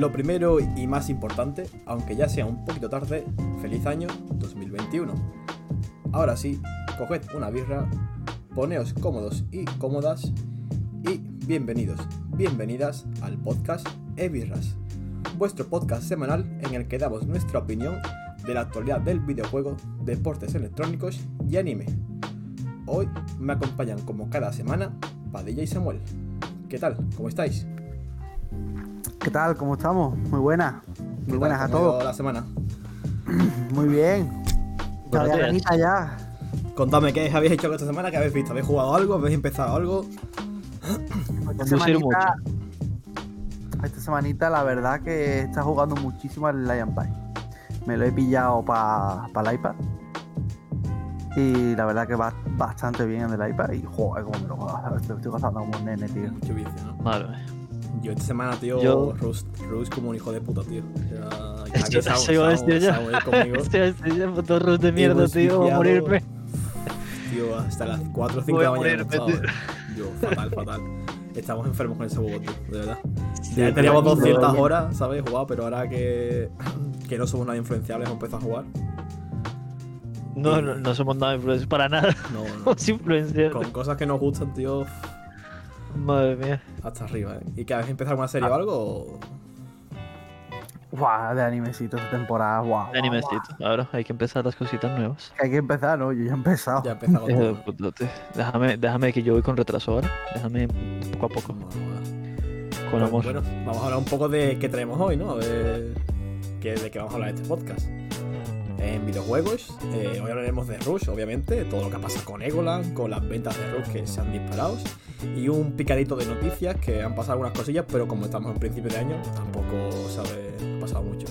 Lo primero y más importante, aunque ya sea un poquito tarde, feliz año 2021. Ahora sí, coged una birra, poneos cómodos y cómodas y bienvenidos, bienvenidas al podcast E-Birras, vuestro podcast semanal en el que damos nuestra opinión de la actualidad del videojuego, deportes electrónicos y anime. Hoy me acompañan como cada semana Padilla y Samuel. ¿Qué tal? ¿Cómo estáis? ¿Qué tal? ¿Cómo estamos? Muy buenas. Muy ¿Qué buenas tal? a ¿Cómo ha ido todos. la semana? Muy bien. Buenos días. ya. Contadme qué habéis hecho esta semana, qué habéis visto. ¿Habéis jugado algo? ¿Habéis empezado algo? Esta Conducir semanita, esta semanita la verdad que está jugando muchísimo al Lion Pie. Me lo he pillado para el iPad. Y la verdad que va bastante bien en el iPad. Y joder, como me lo gozo. Estoy, estoy gozando como un nene, tío. Mucho vicio, ¿no? Mía. Yo esta semana, tío, Yo- Rust, Rust como un hijo de puta, tío. Eso- aquí yo. Conmigo. Este puto Rus de mierda, tío. Voy a morirme. Tío, hasta las 4 o 5 Voy de la mañana. Yo, fatal, fatal. Estamos enfermos con ese juego, tío, de verdad. Sí, Ya teníamos 200 pero- horas, ¿sabes? Jugado, pero ahora que, que no somos nada influenciables, empezado a jugar. No, no, no somos nada influencers para nada. No, no. Con cosas que nos gustan, tío, Madre mía. hasta arriba, ¿eh? ¿Y que habéis empezado una serie o algo? o- Guau, de animecitos de temporada. Guau. De animecito. Ahora hay que empezar las cositas nuevas. Hay que empezar, ¿no? Yo ya he empezado. Ya he empezado déjame, déjame que yo voy con retraso ahora. Déjame poco a poco. Con Pues, amor. Bueno, vamos a hablar un poco de qué traemos hoy, ¿no? De, que- de qué vamos a hablar en este podcast. En videojuegos, eh, hoy hablaremos de Rush, obviamente, todo lo que pasa con Egoland, con las ventas de Rush que se han disparado, y un picadito de noticias que han pasado algunas cosillas, pero como estamos en principio de año, tampoco sabe, ha pasado mucho.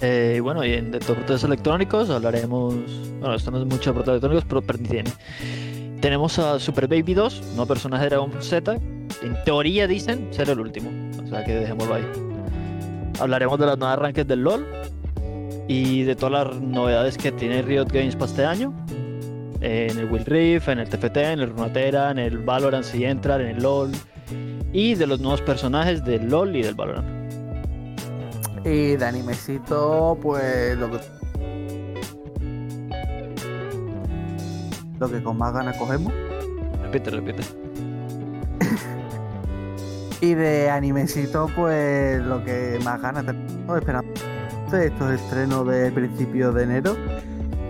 Eh, bueno, y en de deportes electrónicos hablaremos. Bueno, esto no es mucho de deportes electrónicos, pero pertenece. Tenemos a Super Baby 2, no personaje de Dragon Z. En teoría dicen ser el último. O sea que dejémoslo ahí. Hablaremos de las nuevas rankings del LOL y de todas las novedades que tiene Riot Games para este año. En el Will Rift, en el TFT, en el Runatera, en el Valorant si entra, en el LOL. Y de los nuevos personajes del LOL y del Valorant. Y de animecito, pues lo que. Lo que con más ganas cogemos. Repite, repite. Y de animecito, pues lo que más ganas tenemos esperando estos estrenos de principio de enero.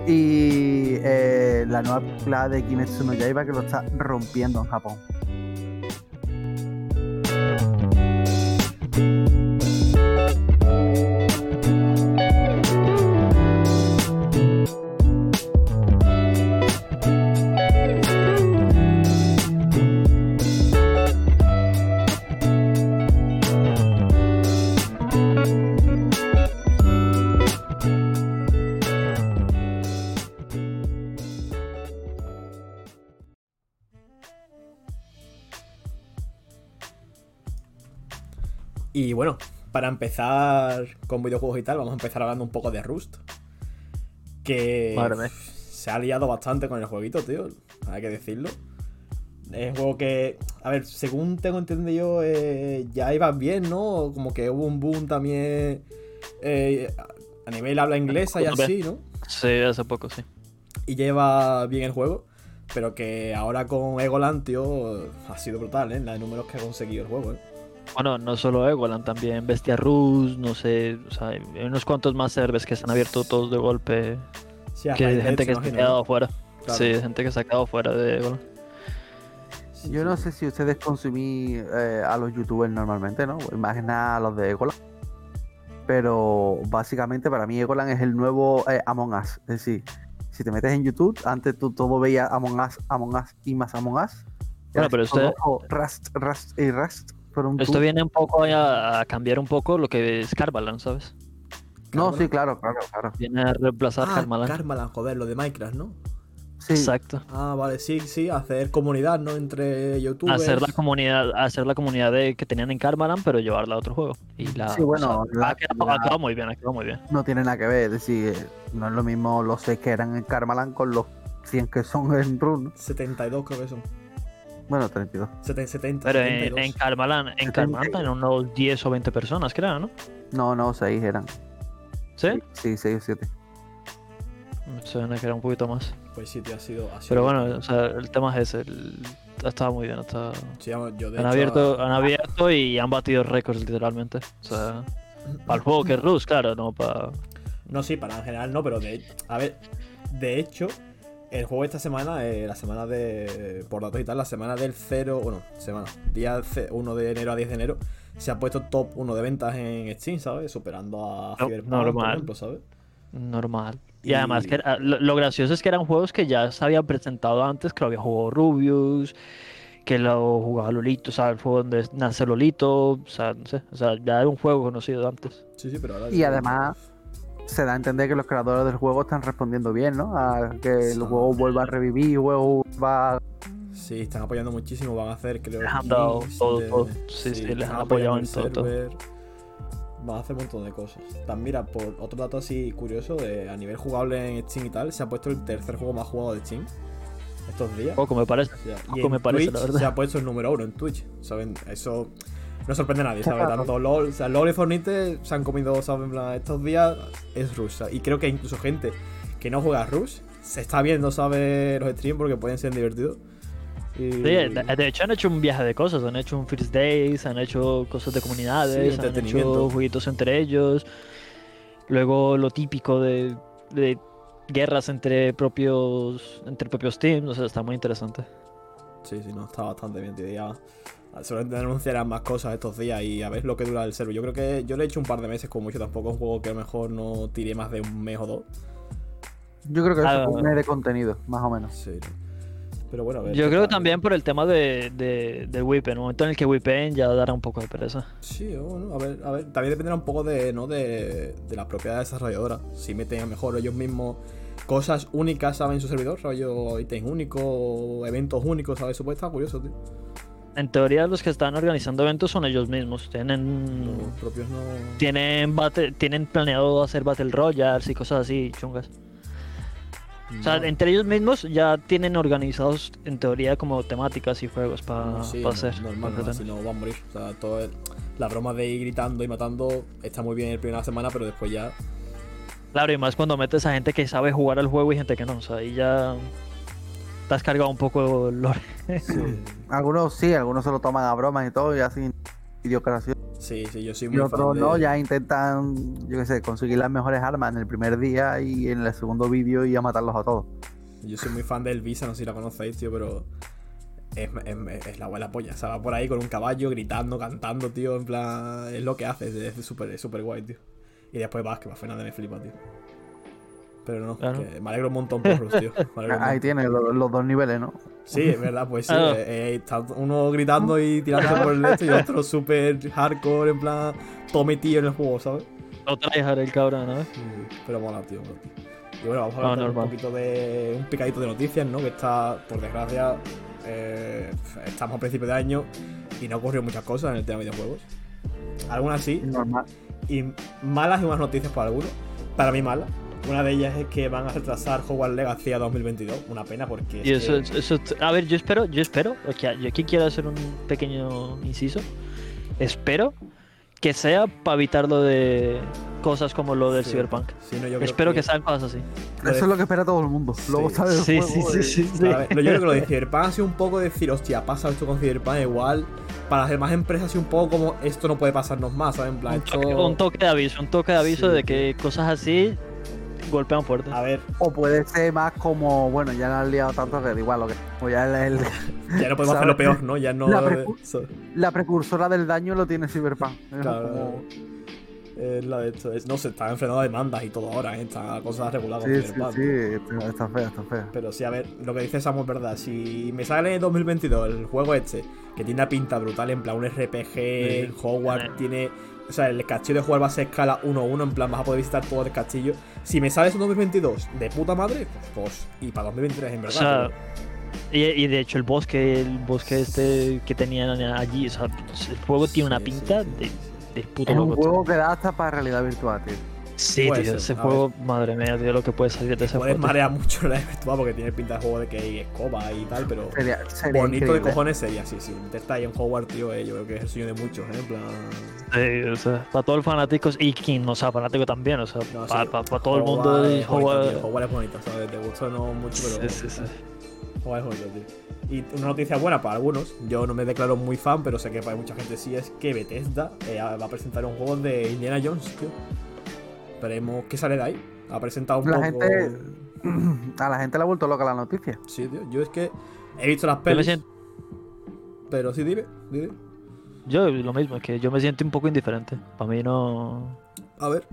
Y eh, la nueva película de Kimetsu no Yaiba que lo está rompiendo en Japón. Y bueno, para empezar con videojuegos y tal, vamos a empezar hablando un poco de Rust. Que Madre se ha liado bastante con el jueguito, tío. Hay que decirlo. Es un juego que, a ver, según tengo entendido, eh, ya iba bien, ¿no? Como que hubo un boom también eh, a nivel habla inglesa y así, ¿no? Sí, hace poco, sí. Y lleva bien el juego. Pero que ahora con Egoland, tío, ha sido brutal, ¿eh? La de números que ha conseguido el juego, ¿eh? Bueno, no solo Egoland, también Bestia Rus, no sé, o sea, hay unos cuantos más servers que se han abierto todos de golpe, Sí, que hay gente que se ha quedado fuera. Claro. Sí, gente que se ha quedado fuera de Egoland. Yo no sé si ustedes consumí eh, a los youtubers normalmente, ¿no? Más que nada a los de Egoland. Pero básicamente para mí Egoland es el nuevo eh, Among Us. Es decir, si te metes en YouTube, antes tú todo veías Among Us, Among Us y más Among Us. Bueno, pero usted- Rust, Rust y Rust. Pero Esto viene un poco a, a cambiar un poco lo que es Carvalan, ¿sabes? No, sí, claro, claro, claro. Viene a reemplazar Ah. Karmaland, joder, lo de Minecraft, ¿no? Sí, Exacto. Ah, vale, sí, sí, hacer comunidad, ¿no? Entre youtubers. Hacer la comunidad, hacer la comunidad de, que tenían en Karmaland, pero llevarla a otro juego. Y la, Sí, bueno, o sea, la- ha, quedado, la- ha quedado muy bien, ha quedado muy bien. no tiene nada que ver. Es decir, no es lo mismo los 6 que eran en Karmaland con los 100 que son en Rune. 72 creo que son. Bueno, 32. 70, 70 Pero en, 72. en Carmalán, en 72. Carmalán tienen unos 10 o 20 personas, creo, ¿no? No, no, 6 eran. ¿Sí? Sí, 6 o 7. Me suena que era un poquito más. Pues sí, tío, ha sido. Ha sido Pero bueno, o sea, el tema es ese. el- Estaba muy bien. Está... Sí, vamos, yo de Han hecho, abierto, han abierto y han batido récords literalmente. O sea, para el juego que es Rus, claro, no para. No, sí, para en general no, pero de A ver, de hecho, el juego esta semana, eh, la semana de. Por datos y tal, la semana del 0. Bueno, semana. Día ce- 1 de enero a 10 de enero. Se ha puesto top 1 de ventas en Steam, ¿sabes? Superando a No, Cyberpunk, por normal. ejemplo, ¿sabes? Normal. Y, Y- además, que era- lo, lo gracioso es que eran juegos que ya se habían presentado antes, que lo había jugado Rubius, que lo jugaba Lolito, o sea, el juego donde nace Lolito, o sea, no sé, o sea, ya era un juego conocido antes. Sí, sí, pero ahora. Y además se da a entender que los creadores del juego están respondiendo bien, ¿no? A que el juego vuelva a revivir, el juego va Sí, están apoyando muchísimo. Van a hacer, creo. Les han dado todo, de- todo. Sí, sí, les han apoyado en todo, Van a hacer un montón de cosas. También, mira, por otro dato así curioso, de, a nivel jugable en Steam y tal, se ha puesto el tercer juego más jugado de Steam estos días. Poco me parece. O sea, y poco en me parece, Twitch la verdad. se ha puesto el número uno en Twitch. ¿Saben? Eso no sorprende a nadie, ¿sabes? Tanto LOL, o sea, LOL y Fortnite se han comido, ¿sabes? Estos días es rusa. Y creo que incluso gente que no juega a Rush se está viendo, ¿sabes? Los streams porque pueden ser divertidos. Y... Sí, de, hecho han hecho un viaje de cosas, han hecho un First Days, han hecho cosas de Sí, comunidades, han hecho jueguitos entre ellos, luego lo típico de, de guerras entre propios entre propios teams, o sea, está muy interesante. Sí, sí, no, está bastante bien, tío. Ya seguramente anunciarán más cosas estos días y a ver lo que dura el server. Yo creo que yo le he hecho un par de meses como mucho, tampoco es un juego que a lo mejor no tire más de un mes o dos. Yo creo que eso es un mes de contenido, más o menos. Sí. Pero bueno, a ver. Yo creo que también por el tema de, de, del whip, en el momento en el que whipen ya dará un poco de pereza. Sí, bueno, a ver, a ver. También dependerá un poco de, ¿no? de, de la propiedad desarrolladora. Si meten a mejor ellos mismos cosas únicas, ¿sabes? En su servidor, rollo ítems únicos, eventos únicos, ¿sabes? Eso puede estar curioso, tío. En teoría los que están organizando eventos son ellos mismos, tienen Los propios no. tienen tienen planeado hacer battle royals y cosas así chungas. O sea, entre ellos mismos ya tienen organizados en teoría como temáticas y juegos para No, sí, hacer. normal, no, si no va a morir. O sea, todo el- la broma de ir gritando y matando está muy bien el primera semana, pero después ya. Claro, y más cuando metes a gente que sabe jugar al juego y gente que no. O sea, ahí ya te has cargado un poco el lore. Algunos sí, algunos se lo toman a bromas y todo, y así idiocracia. Sí, sí, yo soy Y muy otros fan de... no, ya intentan, yo qué sé, conseguir las mejores armas en el primer día y en el segundo vídeo y a matarlos a todos. Yo soy muy fan del Visa, no sé si la conocéis, tío, pero. Es, es- es la buena polla. O sea, va por ahí con un caballo, gritando, cantando, tío. En plan. Es lo que hace, es súper es súper guay, tío. Y después vas, que va Fernández me flipa, tío. Pero no, Claro. que me alegro un montón por Rus, tío. Ahí montón. tiene lo- los, dos niveles, ¿no? Sí, es verdad, pues sí. Ah. eh, eh, está uno gritando y tirándose por el este y otro súper hardcore, en plan. Tome tío en el juego, ¿sabes? No tryhard el cabrón, ¿no? Pero mola, tío, mola, tío. Y bueno, vamos a Ah, hablar también un poquito de un picadito de noticias, ¿no? Que está, por desgracia, eh, estamos a principios de año y no ocurrió muchas cosas en el tema de videojuegos. Algunas sí, Normal. y malas y buenas noticias para algunos. Para mí malas. Una de ellas es que van a retrasar Hogwarts Legacy a 2022. Una pena porque... Y eso, que- eso, a ver, yo espero, yo espero, que yo aquí quiero hacer un pequeño inciso. Espero que sea para evitar lo de cosas como lo del Sí, Cyberpunk. sí, no, yo Espero que, sean cosas así. de- Eso es lo que espera todo el mundo. Luego Sí. sale el Sí, juego sí, sí, y- sí, sí. Ver, yo creo que lo de Cyberpunk ha sido un poco decir, hostia, pasa esto con Cyberpunk igual. Para las demás empresas ha sido un poco como esto no puede pasarnos más, ¿sabes? En plan, Un esto... toque, un toque de aviso, un toque de aviso Sí, de que cosas así golpean fuerte. A ver, O puede ser más como, bueno, ya la han liado tanto que igual lo que. O ya el- el- ya no podemos hacer ¿Sabes? lo peor, ¿no? Ya no... La precu- so- la precursora del daño lo tiene Cyberpunk. Claro, como- Es la de esto. es- no se están enfrentando demandas y todo ahora, ¿eh? Está cosa regular con Sí, sí, Cyberpunk. sí, está, está fea, está fea. Pero sí, a ver, lo que dice Samu es verdad. Si me sale en 2022 el juego este, que tiene una pinta brutal, en plan un RPG, Sí. Hogwarts, tiene. O sea, el castillo de jugar va a ser escala 1-1, en plan vas a poder visitar todo el castillo. Si me sale eso en 2022, de puta madre, pues, pues y para 2023, en O verdad. sea, pero- y, y de hecho el bosque, el bosque este que tenían allí, o sea, el juego tiene una pinta sí, sí, de, de puto Es un juego que da hasta para realidad virtual, tío. Sí, Puede tío, ser, ese juego, madre mía, tío, lo que puede salir de ese Puedes juego. marear mucho la virtual porque tiene pinta de juego de que hay escoba y tal, pero Sería, sería bonito increíble. de cojones sería, sí, sí. Está ahí en Hogwarts, tío, eh, yo creo que es el sueño de muchos, ¿eh? En plan. Sí, o sea, para todos los fanáticos y quien no sea fanático también, o sea, No, para, sí. todo el mundo. Y es bonito, Hogwarts- tío, Hogwarts es bonito, ¿sabes? Te gustó no mucho, pero. Sí, sí, sí. Hogwarts es bonito, tío. Y una noticia buena para algunos, yo no me declaro muy fan, pero sé que para mucha gente sí, es que Bethesda eh, va a presentar un juego de Indiana Jones, tío. Esperemos qué sale de ahí. Ha presentado un La poco. gente- A la gente le ha vuelto loca la noticia. Sí, tío. Yo es que he visto las pelis, siento, pero sí, dime, dime. yo lo mismo, es que yo me siento un poco indiferente. Para mí no. A ver.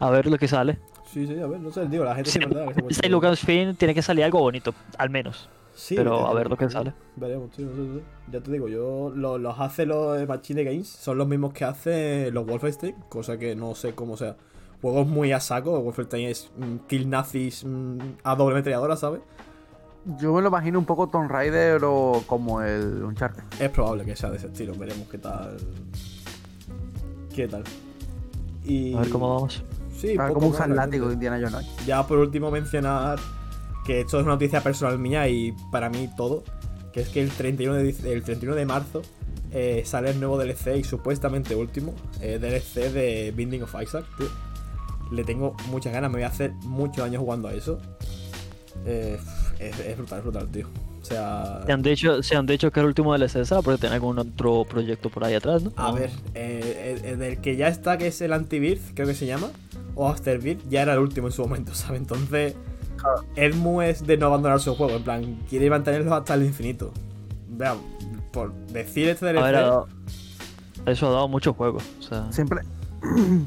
A ver lo que sale. Sí, sí, a ver, no sé, digo, la gente Si es verdad que se puede- Esta y Lucasfilm tiene que salir algo bonito, al menos. Sí, pero a ver lo que sale. Veremos, tío, no sé, no sé. Ya te digo, yo lo- los hace los de Machine Games, son los mismos que hace los Wolfenstein, cosa que no sé cómo sea. Juegos muy a saco, Wolfenstein es mm, kill nazis mm, a doble metralladora, ¿sabes? Yo me lo imagino un poco Tomb Raider o como el Uncharted. Es probable que sea de ese estilo, veremos qué tal. ¿Qué tal? Y... A ver cómo vamos. Sí, A ver poco cómo más, usa el realmente. látigo de Indiana Jones. Ya por último mencionar que esto es una noticia personal mía y para mí todo, que es que el 31 de, el 31 de marzo eh, sale el nuevo DLC y supuestamente último eh, DLC de Binding of Isaac, tío. Le tengo muchas ganas, me voy a hacer muchos años jugando a eso. Eh, es, es brutal, es brutal, tío. O sea... Se han dicho, se han dicho que el último DLC será porque tiene algún otro proyecto por ahí atrás, ¿no? A ver, eh, el, el del que ya está, que es el Anti-Birth, creo que se llama, o Afterbirth, ya era el último en su momento, ¿sabes? Entonces, Edmu es de no abandonar su juego, en plan, quiere mantenerlo hasta el infinito. Vean, por decir este DLC, ver, dado- eso ha dado mucho juego. O sea, Siempre.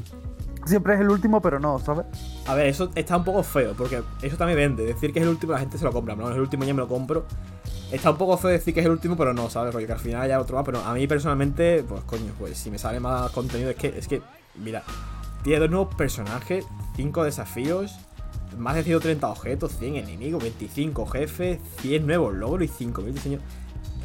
Siempre es el último, pero no, ¿sabes? a ver, eso está un poco feo, porque eso también vende. Decir que es el último, la gente se lo compra, no, es el último, ya me lo compro. Está un poco feo decir que es el último, pero no, ¿sabes? Porque al final hay otro más, pero a mí personalmente, pues coño, pues si me sale más contenido, es que, es que, mira, tiene dos nuevos personajes, cinco desafíos, más de 130 objetos, 100 enemigos, 25 jefes, 100 nuevos logros y 5000 diseños.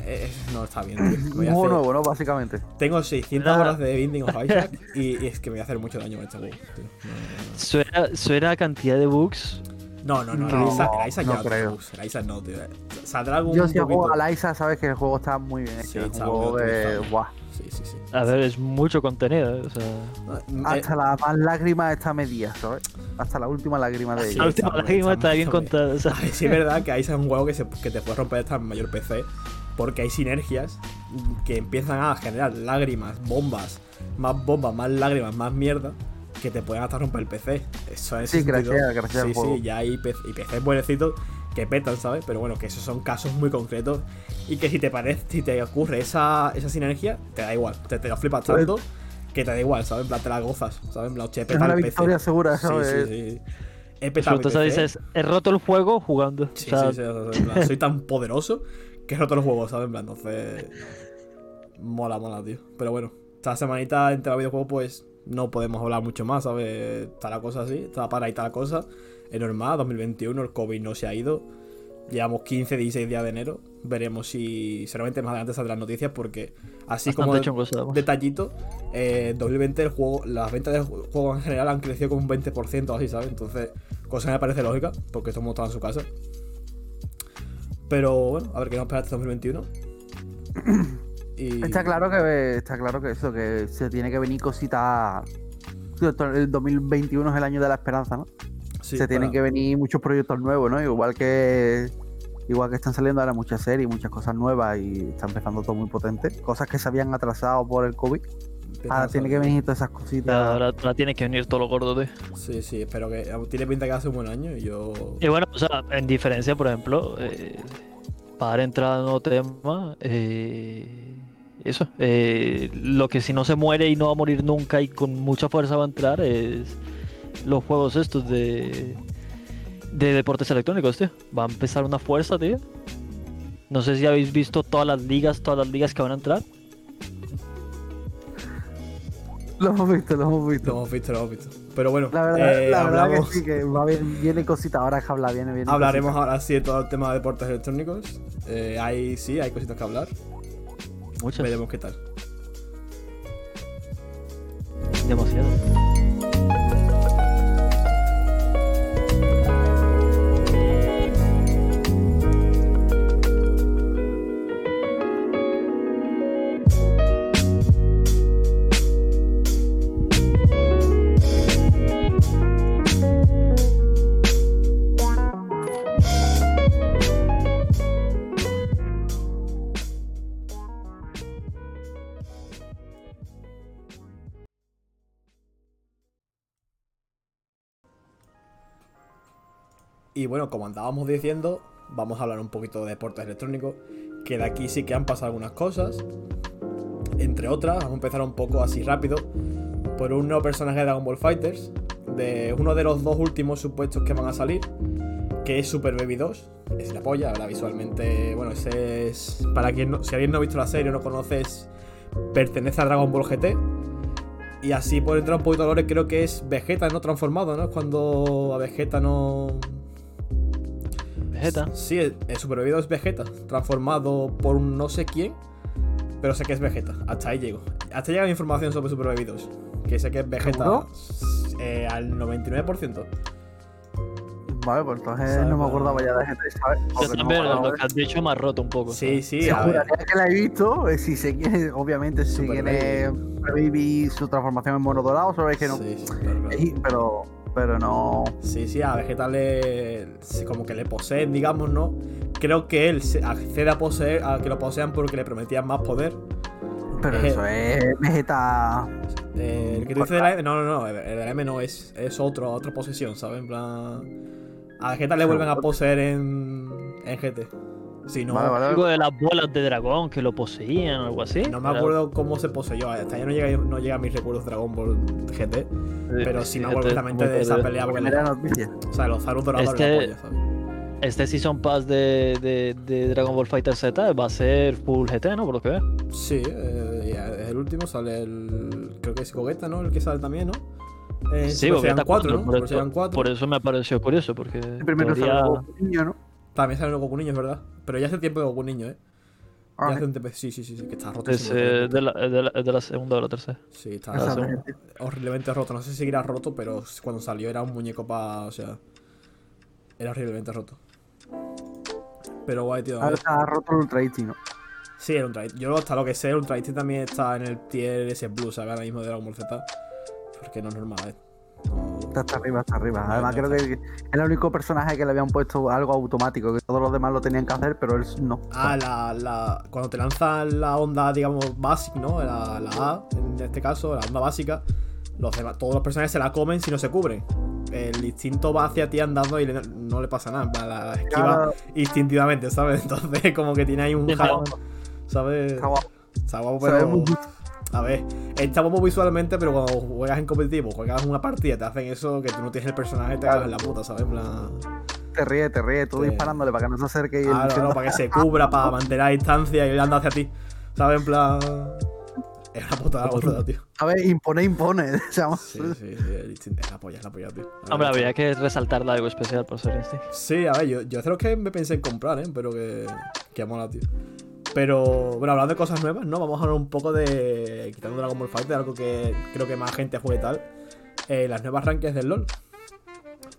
Eh, eh, no está bien, voy a juego hacer- nuevo, ¿no? Básicamente. Tengo 600 Nada. horas de Binding of Isaac y, y es que me voy a hacer mucho daño con este juego, tío. suena, suena cantidad de bugs. No, no, no, No, el Isaac, el Isaac no ya creo. Ups, el Isaac no, tío. Saldrá algún Yo si poquito. juego a Liza, sabes que el juego está muy bien hecho. Sí, es un está juego muy de. optimizado. Sí, sí. A ver, es mucho contenido. ¿eh? O sea, Ah, eh, Hasta la más lágrima está medida, ¿sabes? Hasta la última lágrima de Sí, ella. la última está lágrima está bien contada. o sea, sí es verdad que Isaac es un juego que, se- que te puede romper en mayor PC. Porque hay sinergias que empiezan a generar lágrimas, bombas, más bombas, más lágrimas, más mierda. Que te pueden hasta romper el PC. Eso es. Sí, gracias, gracias Sí, sí, ya hay PC, y PCs buenecitos que petan, ¿sabes? Pero bueno, que esos son casos muy concretos. Y que si te parece, si te ocurre esa, esa sinergia, te da igual. Te, te lo flipas Pues- tanto que te da igual, ¿sabes? En plan, te la gozas, ¿sabes? En plan, che, Es peta una el PC. victoria segura, Sí, ¿sabes? sí, sí. He petado mi Entonces PC. dices, he roto el juego jugando. Sí, o sea, sí, sí, o sea, en plan, soy tan poderoso que he roto el juego, ¿sabes? En plan, entonces. Mola, mola, tío. Pero bueno, esta semanita entre los videojuegos, pues no podemos hablar mucho más, ¿sabes? Está la cosa así, está para ahí está la cosa. Es normal, 2021, el COVID no se ha ido. Llevamos 15, 16 días de enero. Veremos si seguramente más adelante saldrán noticias porque así bastante como además. detallito, eh, 2020 el juego, las ventas del ju- juego en general han crecido como un 20% o así, ¿sabes? Entonces, cosa que me parece lógica, porque todo el mundo está en su casa. Pero bueno, a ver qué nos espera este 2021. Y... Está claro que está claro que eso, que se tiene que venir cositas. El 2021 es el año de la esperanza, ¿no? Sí, se tienen para- que venir muchos proyectos nuevos, ¿no? Igual que igual que están saliendo ahora muchas series, muchas cosas nuevas y está empezando todo muy potente. Cosas que se habían atrasado por el COVID. Ahora tiene que venir todas esas Ya, cositas. ahora, ahora tiene que venir todo lo gordo de. Sí, sí, espero que. Tiene pinta que hace un buen año y yo. Y bueno, o sea, en diferencia, por ejemplo, eh, para entrar a nuevo tema, eh, eso, eh, lo que si no se muere y no va a morir nunca y con mucha fuerza va a entrar es los juegos estos de, de deportes electrónicos, tío. Va a empezar una fuerza, tío. No sé si habéis visto todas las ligas, todas las ligas que van a entrar. Lo hemos visto, lo hemos Lo visto. hemos visto, lo hemos visto. Pero bueno, La verdad, eh, la verdad hablamos- que sí, que va bien, viene cositas. Ahora que habla, viene, viene. hablaremos ahora sí de todo el tema de deportes electrónicos. Eh, hay, sí, hay cositas que hablar. Muchas. Veremos qué tal. Demasiado. Y bueno, como andábamos diciendo, vamos a hablar un poquito de deportes electrónicos, que de aquí sí que han pasado algunas cosas. Entre otras, vamos a empezar un poco así rápido por un nuevo personaje de Dragon Ball Fighters, de uno de los dos últimos supuestos que van a salir, que es Super Baby 2. Es la polla, ahora visualmente, bueno, ese es... Para quien no, si alguien no ha visto la serie o no conoces, pertenece a Dragon Ball GT. Y así por entrar un poquito a lore, creo que es Vegeta no transformado, ¿no? Es cuando a Vegeta no... Vegeta. Sí, el, el Super Baby 2 es Vegeta, transformado por un no sé quién, pero sé que es Vegeta. Hasta ahí llego. Hasta llega la información sobre Super Baby 2. Que sé que es Vegeta eh, al 99%. Vale, pues entonces ¿Sabes? no me acordaba ya de gente, ¿sabes? Yo no también, acordaba lo que has dicho me ha roto un poco. Sí, ¿sabes? sí, Se juraría que la he visto, eh, si sé quién es, obviamente sé Super es Baby, su transformación en mono dorado, sabes que no. Sí, sí, claro, pero, pero no. Sí, sí, a Vegeta le. como que le poseen, digamos, ¿no? Creo que él accede a poseer, a que lo posean porque le prometían más poder. Pero Eh, eso es Vegeta. Eh, el que tú dices de la M, no, no, no, el de la M no es, es otro, otra posesión, ¿sabes? En plan. A Vegeta le vuelven a poseer en, en GT. Si no, Vale, vale. Algo de las bolas de dragón que lo poseían o algo así. no me acuerdo cómo se poseyó. Hasta ya no llega, no llega a mis recuerdos de Dragon Ball GT. Pero sí me acuerdo completamente de esa pelea porque Primera noticia. O sea, los Zarus dorados Este- la polla, ¿sabes? Este Season Pass de, de, de Dragon Ball Fighter Z va a ser full GT, ¿no? Por lo que veo. Sí, eh, ya es el último, sale el. Creo que es Gogeta, ¿no? El que sale también, ¿no? Eh, Sí, porque Saiyan está 4, ¿no? por, Super eso, 4. por eso me pareció curioso, porque El primero teoría- sale Goku niño, ¿no? También sale el Goku Niño, es verdad. Pero ya hace tiempo de Goku Niño, ¿eh? Ah, Ya hace un tiempo. Sí, sí, sí, sí, que está roto. es, eh, de, la, de, la, de la segunda o la tercera. Sí, está Exactamente. horriblemente roto. No sé si seguirá roto, pero cuando salió era un muñeco para. O sea. Era horriblemente roto. Pero guay, tío. Ahora está roto el Ultra Instinct, ¿no? Sí, el Ultra Yo hasta lo que sé, el Ultra Instinct también está en el tier ese Blue, ¿sabes? Ahora mismo de Dragon Ball Z. Porque no es normal, ¿eh? No- Está hasta arriba, hasta arriba. Además, creo que es el único personaje que le habían puesto algo automático, que todos los demás lo tenían que hacer, pero él no. Ah, la, la, cuando te lanzan la onda, digamos, básica, ¿no? La, la A, en este caso, la onda básica, los demás, todos los personajes se la comen si no se cubren. El instinto va hacia ti andando y le- no le pasa nada. La esquiva Claro, instintivamente, ¿sabes? Entonces, como que tiene ahí un jalón, ¿sabes? está guapo. Está guapo, pero. A ver, está guapo visualmente, pero cuando juegas en competitivo, juegas una partida, te hacen eso que tú no tienes el personaje, te cagas en la puta, ¿sabes? En plan. Te ríe, te ríe, tú Sí. disparándole para que no se acerque y él Ah, no, para que se cubra, para mantener la distancia y él anda hacia ti. ¿Sabes? En plan. Es una putada, putada, tío. A ver, impone, impone. o sea, Sí, sí, sí, es la polla, es la polla, tío. La Hombre, habría que resaltarle algo especial por ser este. Sí, a ver, yo, yo los que me pensé en comprar, ¿eh? Pero que. Que mola, tío. Pero, bueno, hablando de cosas nuevas, ¿no? Vamos a hablar un poco de. Quitando Dragon Ball Fighter, algo que creo que más gente juegue y tal. Eh, las nuevas rankings del LoL.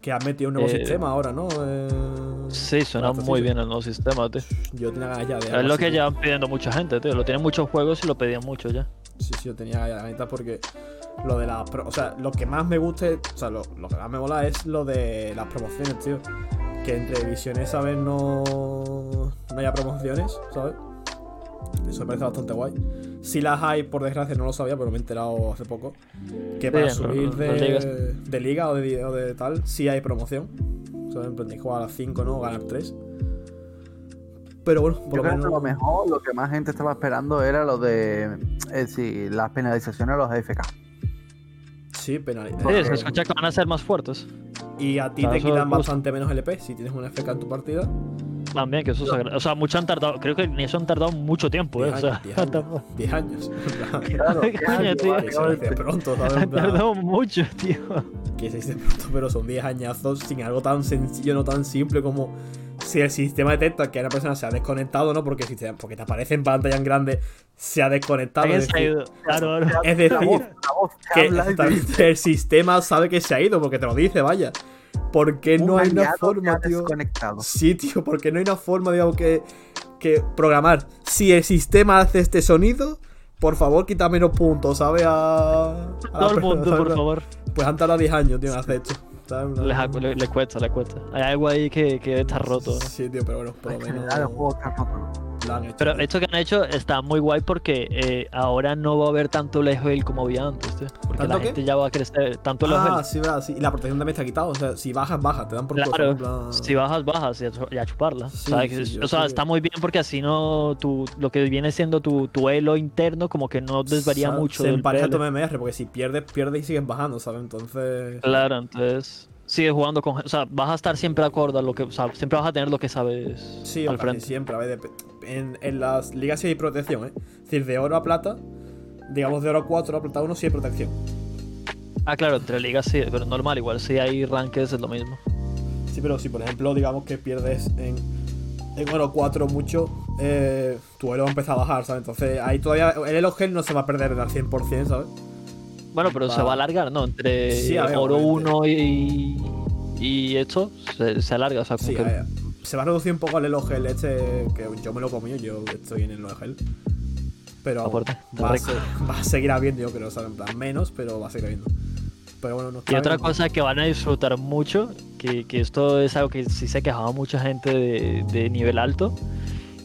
Que han metido un nuevo Eh, sistema ahora, ¿no? Eh, Sí, suena muy bien el nuevo sistema, tío. Yo tenía ganas ya de. Es lo así, que tío. llevan pidiendo mucha gente, tío. Lo tienen muchos juegos y lo pedían mucho ya. Sí, sí, yo tenía la neta porque lo de las. O sea, lo que más me guste, o sea, lo, lo que más me mola es lo de las promociones, tío. Que entre visiones, ¿sabes? No, no haya promociones, ¿sabes? Eso me parece bastante guay. Si las hay, por desgracia, no lo sabía, pero me he enterado hace poco. Que para Sí, en subir de, liga o de, o de tal, sí hay promoción. En plan, tienes que jugar a las 5, ¿no? O ganar 3. Pero bueno, por Yo lo creo menos. que lo mejor, lo que más gente estaba esperando era lo de eh, sí, las penalizaciones a los AFK. Sí, penalidad. Sí, se escucha que van a ser más fuertes. Y a ti Claro, te quitan bastante menos LP si tienes una FK en tu partida. También, que eso se O sea, mucho han tardado. Creo que ni eso han tardado mucho tiempo, eh. 10 O sea, años, 10 años. 10 años. En plan, Claro, Coño, tío. que se dice pronto, han tardado mucho, tío. Que se dice pronto, pero son 10 añazos sin algo tan sencillo, no tan simple como si el sistema detecta que una persona se ha desconectado, ¿no? Porque, si te, porque te aparece en pantalla en grande, se ha desconectado. Es decir, ido. Claro, claro. es La voz, decir la voz que el sistema sabe que se ha ido, porque te lo dice, vaya. ¿Por qué no "Un hay una forma, tío? Sí, tío, porque no hay una forma, digamos, que, que programar. Si el sistema hace este sonido, por favor, quita menos puntos, ¿sabes? A, a Todo el persona, mundo, ¿sabes? por favor. Pues han tardado 10 años, tío, en hacer esto. ¿sabes? Le, le- le cuesta, le cuesta. Hay algo ahí que, que está roto. ¿no? Sí, tío, pero bueno, por lo En menos. general, el juego está roto, hecho. Pero esto que han hecho está muy guay porque eh, ahora no va a haber tanto level como había antes, tío. Porque ¿Tanto la qué? gente ya va a crecer. Tanto Ah, level. sí, verdad, sí. Y la protección también está quitado. O sea, si bajas, bajas. Te dan por Claro, plan- si bajas, bajas y a, chu- y a chuparla. Sí, ¿sabes? Que- sí, o sea, sí. está muy bien porque así no. Tu, lo que viene siendo tu, tu elo interno, como que no desvaría Sa- mucho. Se empareja tu. MMR, porque si pierdes, pierdes y sigues bajando, ¿sabes? Entonces. Claro, entonces. Sigues jugando con. O sea, vas a estar siempre acorde a lo que. O sea, siempre vas a tener lo que sabes Sí, al o frente. siempre. A ver, en, en las ligas sí hay protección, ¿eh? Es decir, de oro a plata, digamos de oro a 4 a plata 1 sí hay protección. Ah, claro, entre ligas sí, pero normal, igual si hay rankings es lo mismo. Sí, pero si por ejemplo, digamos que pierdes en, en oro 4 mucho, eh, tu elo va a bajar, ¿sabes? Entonces ahí todavía el elo gel no se va a perder al 100%, ¿sabes? Bueno, pero se Va. a alargar, ¿no? Entre Sí, a ver, oro obviamente. 1 y, y esto se, se alarga, o sea, como Sí, que... se va a reducir un poco el elo gel este, que yo me lo comí, yo estoy en el elo gel. Pero va, a rico. se- va a seguir habiendo, yo creo, ¿sabes? En plan, menos, pero va a seguir habiendo. Pero bueno, no Y otra bien. cosa que van a disfrutar mucho, que, que esto es algo que sí se quejaba mucha gente de, de nivel alto,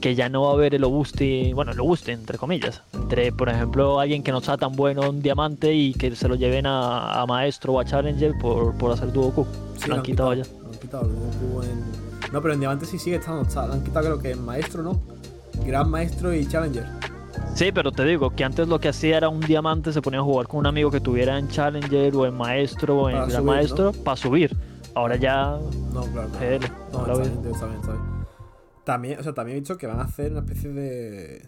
que ya no va a haber el Obusti, bueno, el Obusti, entre comillas, entre, por ejemplo, alguien que no sea tan bueno en diamante y que se lo lleven a, a maestro o a challenger por, por hacer duo Q. Sí, lo han quitado ya. Lo han quitado el en... No, pero en Diamante sí sigue estando. está- han quitado creo que en Maestro, ¿no? Gran Maestro y Challenger. Sí, pero te digo que antes lo que hacía era un diamante, se ponía a jugar con un amigo que tuviera en Challenger o en Maestro o en Gran subir, Maestro para subir. Ahora ya. No, claro. No, la está vida. bien, está bien, está bien. También, o sea, también he visto que van a hacer una especie de.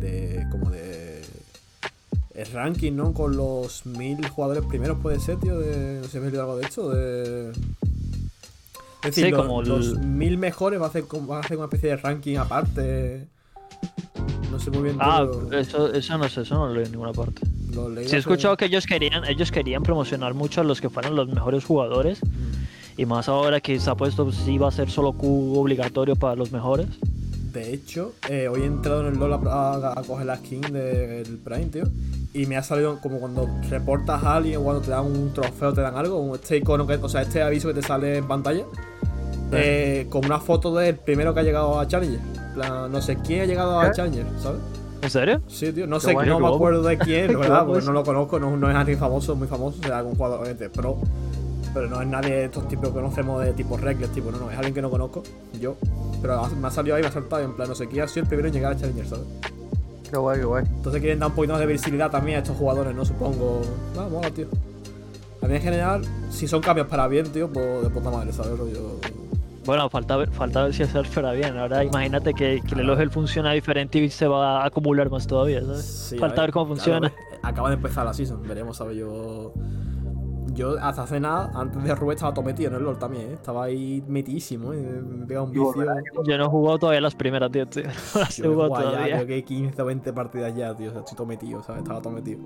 de. como de. el ranking, ¿no? Con los mil jugadores primeros, puede ser, tío. De, no sé si me he olvidado algo de esto. De. Es decir, Sí, los, como el- los mil mejores van a, hacer, van a hacer una especie de ranking aparte. No sé muy bien. Ah, eso, eso no sé, eso no lo leí en ninguna parte. Lo leí Sí, he escuchado que ellos querían, ellos querían promocionar mucho a los que fueran los mejores jugadores. Mm. Y más ahora que se ha puesto, si va a ser solo Q obligatorio para los mejores. De hecho, eh, hoy he entrado en el LoL a, a- a coger la skin del Prime, tío. Y me ha salido como cuando reportas a alguien cuando te dan un trofeo, te dan algo, este icono, que, o sea, este aviso que te sale en pantalla. eh, con una foto del primero que ha llegado a Challenger. En plan, no sé quién ha llegado a. Challenger, ¿sabes? ¿En serio? Sí, tío, no Qué sé, guay, no me guapo. acuerdo de quién, ¿verdad? Porque no lo conozco, no, no es alguien famoso, muy famoso, será algún jugador obviamente pro. Pero no es nadie de estos tipos que conocemos de tipo Reckless, tipo, no, no, es alguien que no conozco, yo. Pero me ha salido ahí, me ha saltado, en plan, no sé quién ha sido el primero en llegar a Challenger, ¿sabes? Qué guay, qué guay. Entonces quieren dar un poquito más de visibilidad también a estos jugadores, ¿no? Supongo. Ah, mola, tío. A mí en general, si son cambios para bien, tío, pues de puta madre, ¿sabes? Rollo... Bueno, falta ver, falta ver si eso fuera bien. Ahora imagínate que, que el elogio funciona diferente y se va a acumular más todavía, ¿sabes? Sí, a falta ver cómo funciona. ve- acaba de empezar la season, veremos, ¿sabes? Yo. Yo hasta hace nada, antes de Rubén estaba todo metido en el LOL también, ¿eh? Estaba ahí metidísimo, ¿eh? Me pegaba un vicio. Yo no he jugado todavía las primeras, tío. tío. No las he Yo he jugado jugado ya, todavía. creo que 15 o 20 partidas ya, tío. O sea, estoy todo metido, ¿sabes? Estaba todo metido.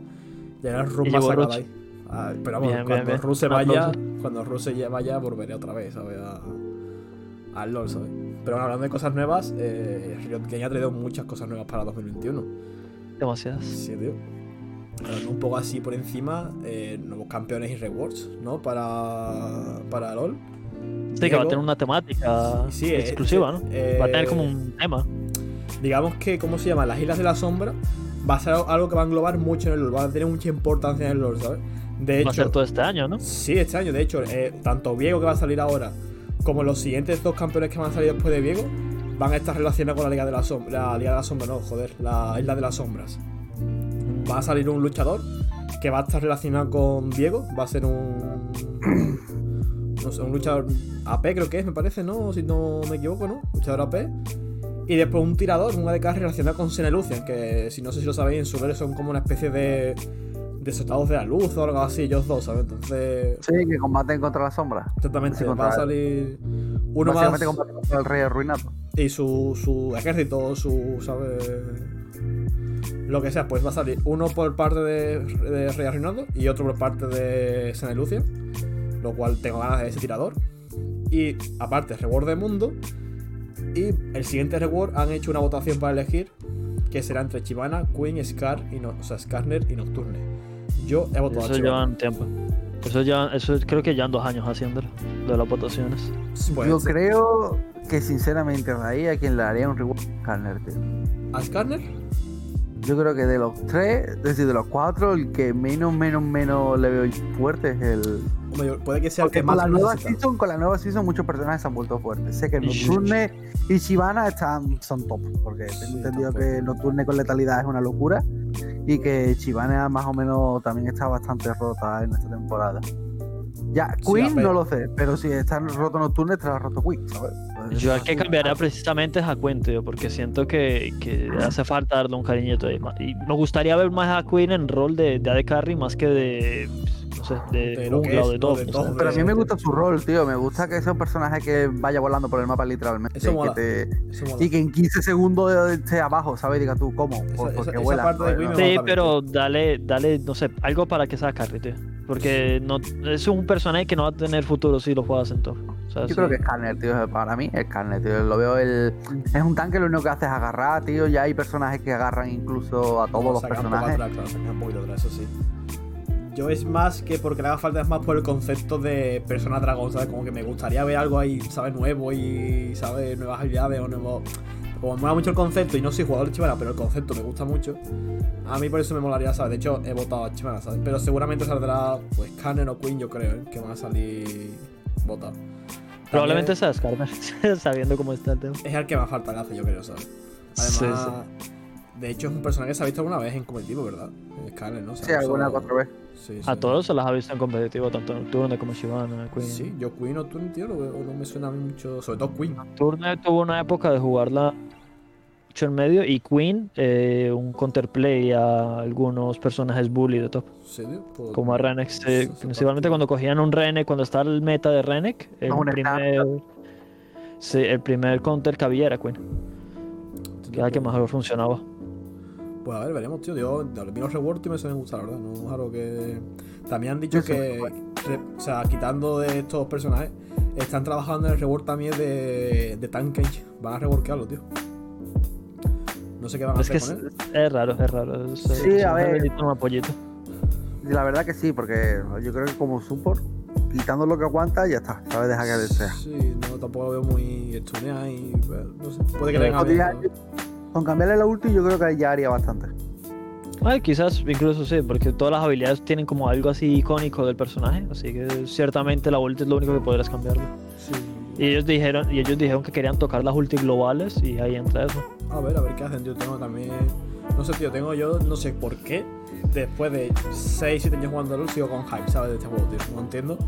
Ya era el Ru Y más Roche. ahí. Ah, pero vamos, Bien, cuando bien. Ru se vaya, aplauso. cuando Ru se vaya, volveré otra vez, ¿sabes? Al LOL, ¿sabes? Pero bueno, hablando de cosas nuevas, eh, Riot Games ha traído muchas cosas nuevas para 2021. Demasiadas. Sí, tío. Hablando un poco así por encima, eh, nuevos campeones y rewards, ¿no? Para, para LOL. Sí, que va a tener una temática Sí, eh, exclusiva, ¿no? eh, Va a tener como un tema. Digamos que, ¿cómo se llama? Las Islas de la Sombra va a ser algo que va a englobar mucho en el LoL, va a tener mucha importancia en el LoL, ¿sabes? De Va a ser hecho, todo este año, ¿no? sí, este año, de hecho, eh, tanto Viego que va a salir ahora, como los siguientes dos campeones que van a salir después de Viego, van a estar relacionados con la Liga de la Sombra. La Liga de la Sombra, no, joder, la Isla de las Sombras. Va a salir un luchador que va a estar relacionado con Diego, va a ser un. No sé, un luchador AP, creo que es, me parece, ¿no? Si no me equivoco, ¿no? Luchador AP. Y después un tirador, un ADK relacionado con Senelucian, que si no sé si lo sabéis, en su lore son como una especie de. de soldados de la luz o algo así, ellos dos, ¿sabes? Entonces. Sí, que combaten contra la sombra. Exactamente, Sí, va a salir uno más contra el rey arruinado. y su, su ejército, su, ¿sabes? Lo que sea, pues va a salir uno por parte de, de Rey Arruinado y otro por parte de Senelucia, lo cual tengo ganas de ese tirador. Y aparte, reward de mundo. Y el siguiente reward han hecho una votación para elegir que será entre Chivana, Queen, Scar y no, o sea, Skarner y Nocturne. Yo he votado a Eso Chivana. llevan tiempo. Eso ya, eso creo que ya han dos años haciéndolo, lo de las votaciones. Pues, Yo creo que sinceramente ahí a quien le haría un reward Scanner, tío. ¿A Skarner? Yo creo que de los tres, es decir, de los cuatro, el que menos, menos, menos le veo fuerte es el. Hombre, puede que sea el que con más la nueva season, con la nueva season muchos personajes se han vuelto fuertes. Sé que Nocturne y Shivana están, son top, porque Sí, tengo entendido que Nocturne con letalidad es una locura y que Shivana más o menos también está bastante rota en esta temporada. Ya, Queen no lo sé, pero si está roto Nocturne, estará roto Queen, ¿sabes? Yo al que cambiaría precisamente es a Queen, tío, porque siento que, que hace falta darle un cariñito ahí. ma- Y me gustaría ver más a Queen en rol de, de AD Carry más que de, no sé, de, De lo que jungla o es, de ¿no? top. De o top, sea. Pero a mí me gusta su rol, tío. Me gusta que sea un personaje que vaya volando por el mapa literalmente. Eso y que mola. te- Eso mola. Y que en 15 segundos esté abajo, ¿sabes? Diga tú, ¿cómo? Por- esa- porque esa vuela. No. Sí, pero dale, dale, no sé, algo para que sea carry, tío. Porque no, es un personaje que no va a tener futuro si lo juegas en top. O sea, Yo sí. creo que es Scanner, tío. Para mí es Scanner, tío. Lo veo el. Es un tanque, lo único que hace es agarrar, tío. Ya hay personajes que agarran incluso a todos No, los personajes. atrás, claro, atrás, eso sí. Yo es más que porque le haga falta, es más por el concepto de persona dragón, ¿sabes? Como que me gustaría ver algo ahí, ¿sabes? Nuevo y, ¿sabes? Nuevas habilidades o nuevos. Como me mola mucho el concepto, y no soy jugador de Chivana, pero el concepto me gusta mucho. A mí por eso me molaría, ¿sabes? De hecho, he votado a Chivana, ¿sabes? Pero seguramente saldrá, pues, Cannon o Queen, yo creo, ¿eh? Que van a salir votados. Probablemente También sea Skarner, sabiendo cómo está el tema. Es el que más falta le hace, yo creo, ¿sabes? Sí, Además, de hecho, es un personaje que se ha visto alguna vez en competitivo, ¿verdad? Scanner, ¿no? Se Sí, alguna usado- cuatro vez. Sí, A todos se las ha visto en competitivo, tanto Nocturne como Shivana, Queen. Sí, yo Queen o Twin, tío, no, no me suena a mí mucho. Sobre todo Queen. Nocturne tuvo una época de jugarla mucho en medio y Queen eh, un counterplay a algunos personajes bully de top, Sí, tío, pues- como a Renek. Eh, principalmente cuando cogían un Renek, cuando estaba el meta de Renek, el No, primer, sí, el primer counter que había era Queen, que era el que mejor funcionaba. Pues a ver, veremos, tío. Yo, a mí los rewards tío, me suelen gustar, la verdad. No es algo que. También han dicho Sí, sí, que. re- o sea, quitando de estos personajes, están trabajando en el reward también de, de Tankage. Van a reworkearlo, tío. No sé qué van a Es que hacer es, con él. es raro, es raro. es- Sí, es a ver. Un apoyito. Y la verdad que sí, porque yo creo que como support, quitando lo que aguanta, ya está. ¿Sabes? Deja que sea. Sí, no, tampoco lo veo muy estuneado y. bueno, No sé. Puede que Eh, Con cambiarle la ulti, yo creo que ya haría bastante. Ah, quizás incluso sí, porque todas las habilidades tienen como algo así icónico del personaje, así que ciertamente la ulti es lo único que podrás cambiarle. Sí. Y ellos dijeron, y ellos dijeron que querían tocar las ulti globales y ahí entra eso. A ver, a ver qué hacen, tío. Tengo también. No sé, tío, tengo yo, no sé por qué. Después de 6, 7 años jugando a LoL, sigo con hype, ¿sabes? De este juego, tío. No entiendo.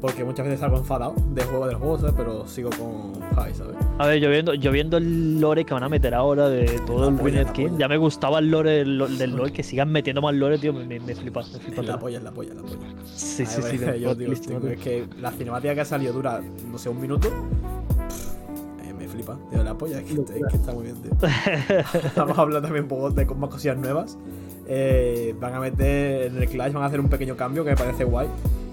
Porque muchas veces salgo enfadado de juego del juego, ¿sabes? Pero sigo con hype, ¿sabes? A ver, yo viendo, yo viendo el lore que van a meter ahora de todo La el la King, ya me gustaba el lore del, del lore, que sigan metiendo más lore, tío, me, me, me flipa, me flipa. La polla, la polla, la polla. Sí, sí, sí, yo, tío, es que la cinemática que ha salido dura, no sé, un minuto. Eh, me flipa, tío, la polla. Es que, es que está muy bien, tío. Vamos a hablar también un poco de más cosillas nuevas. Eh, van a meter en el Clash, van a hacer un pequeño cambio que me parece guay.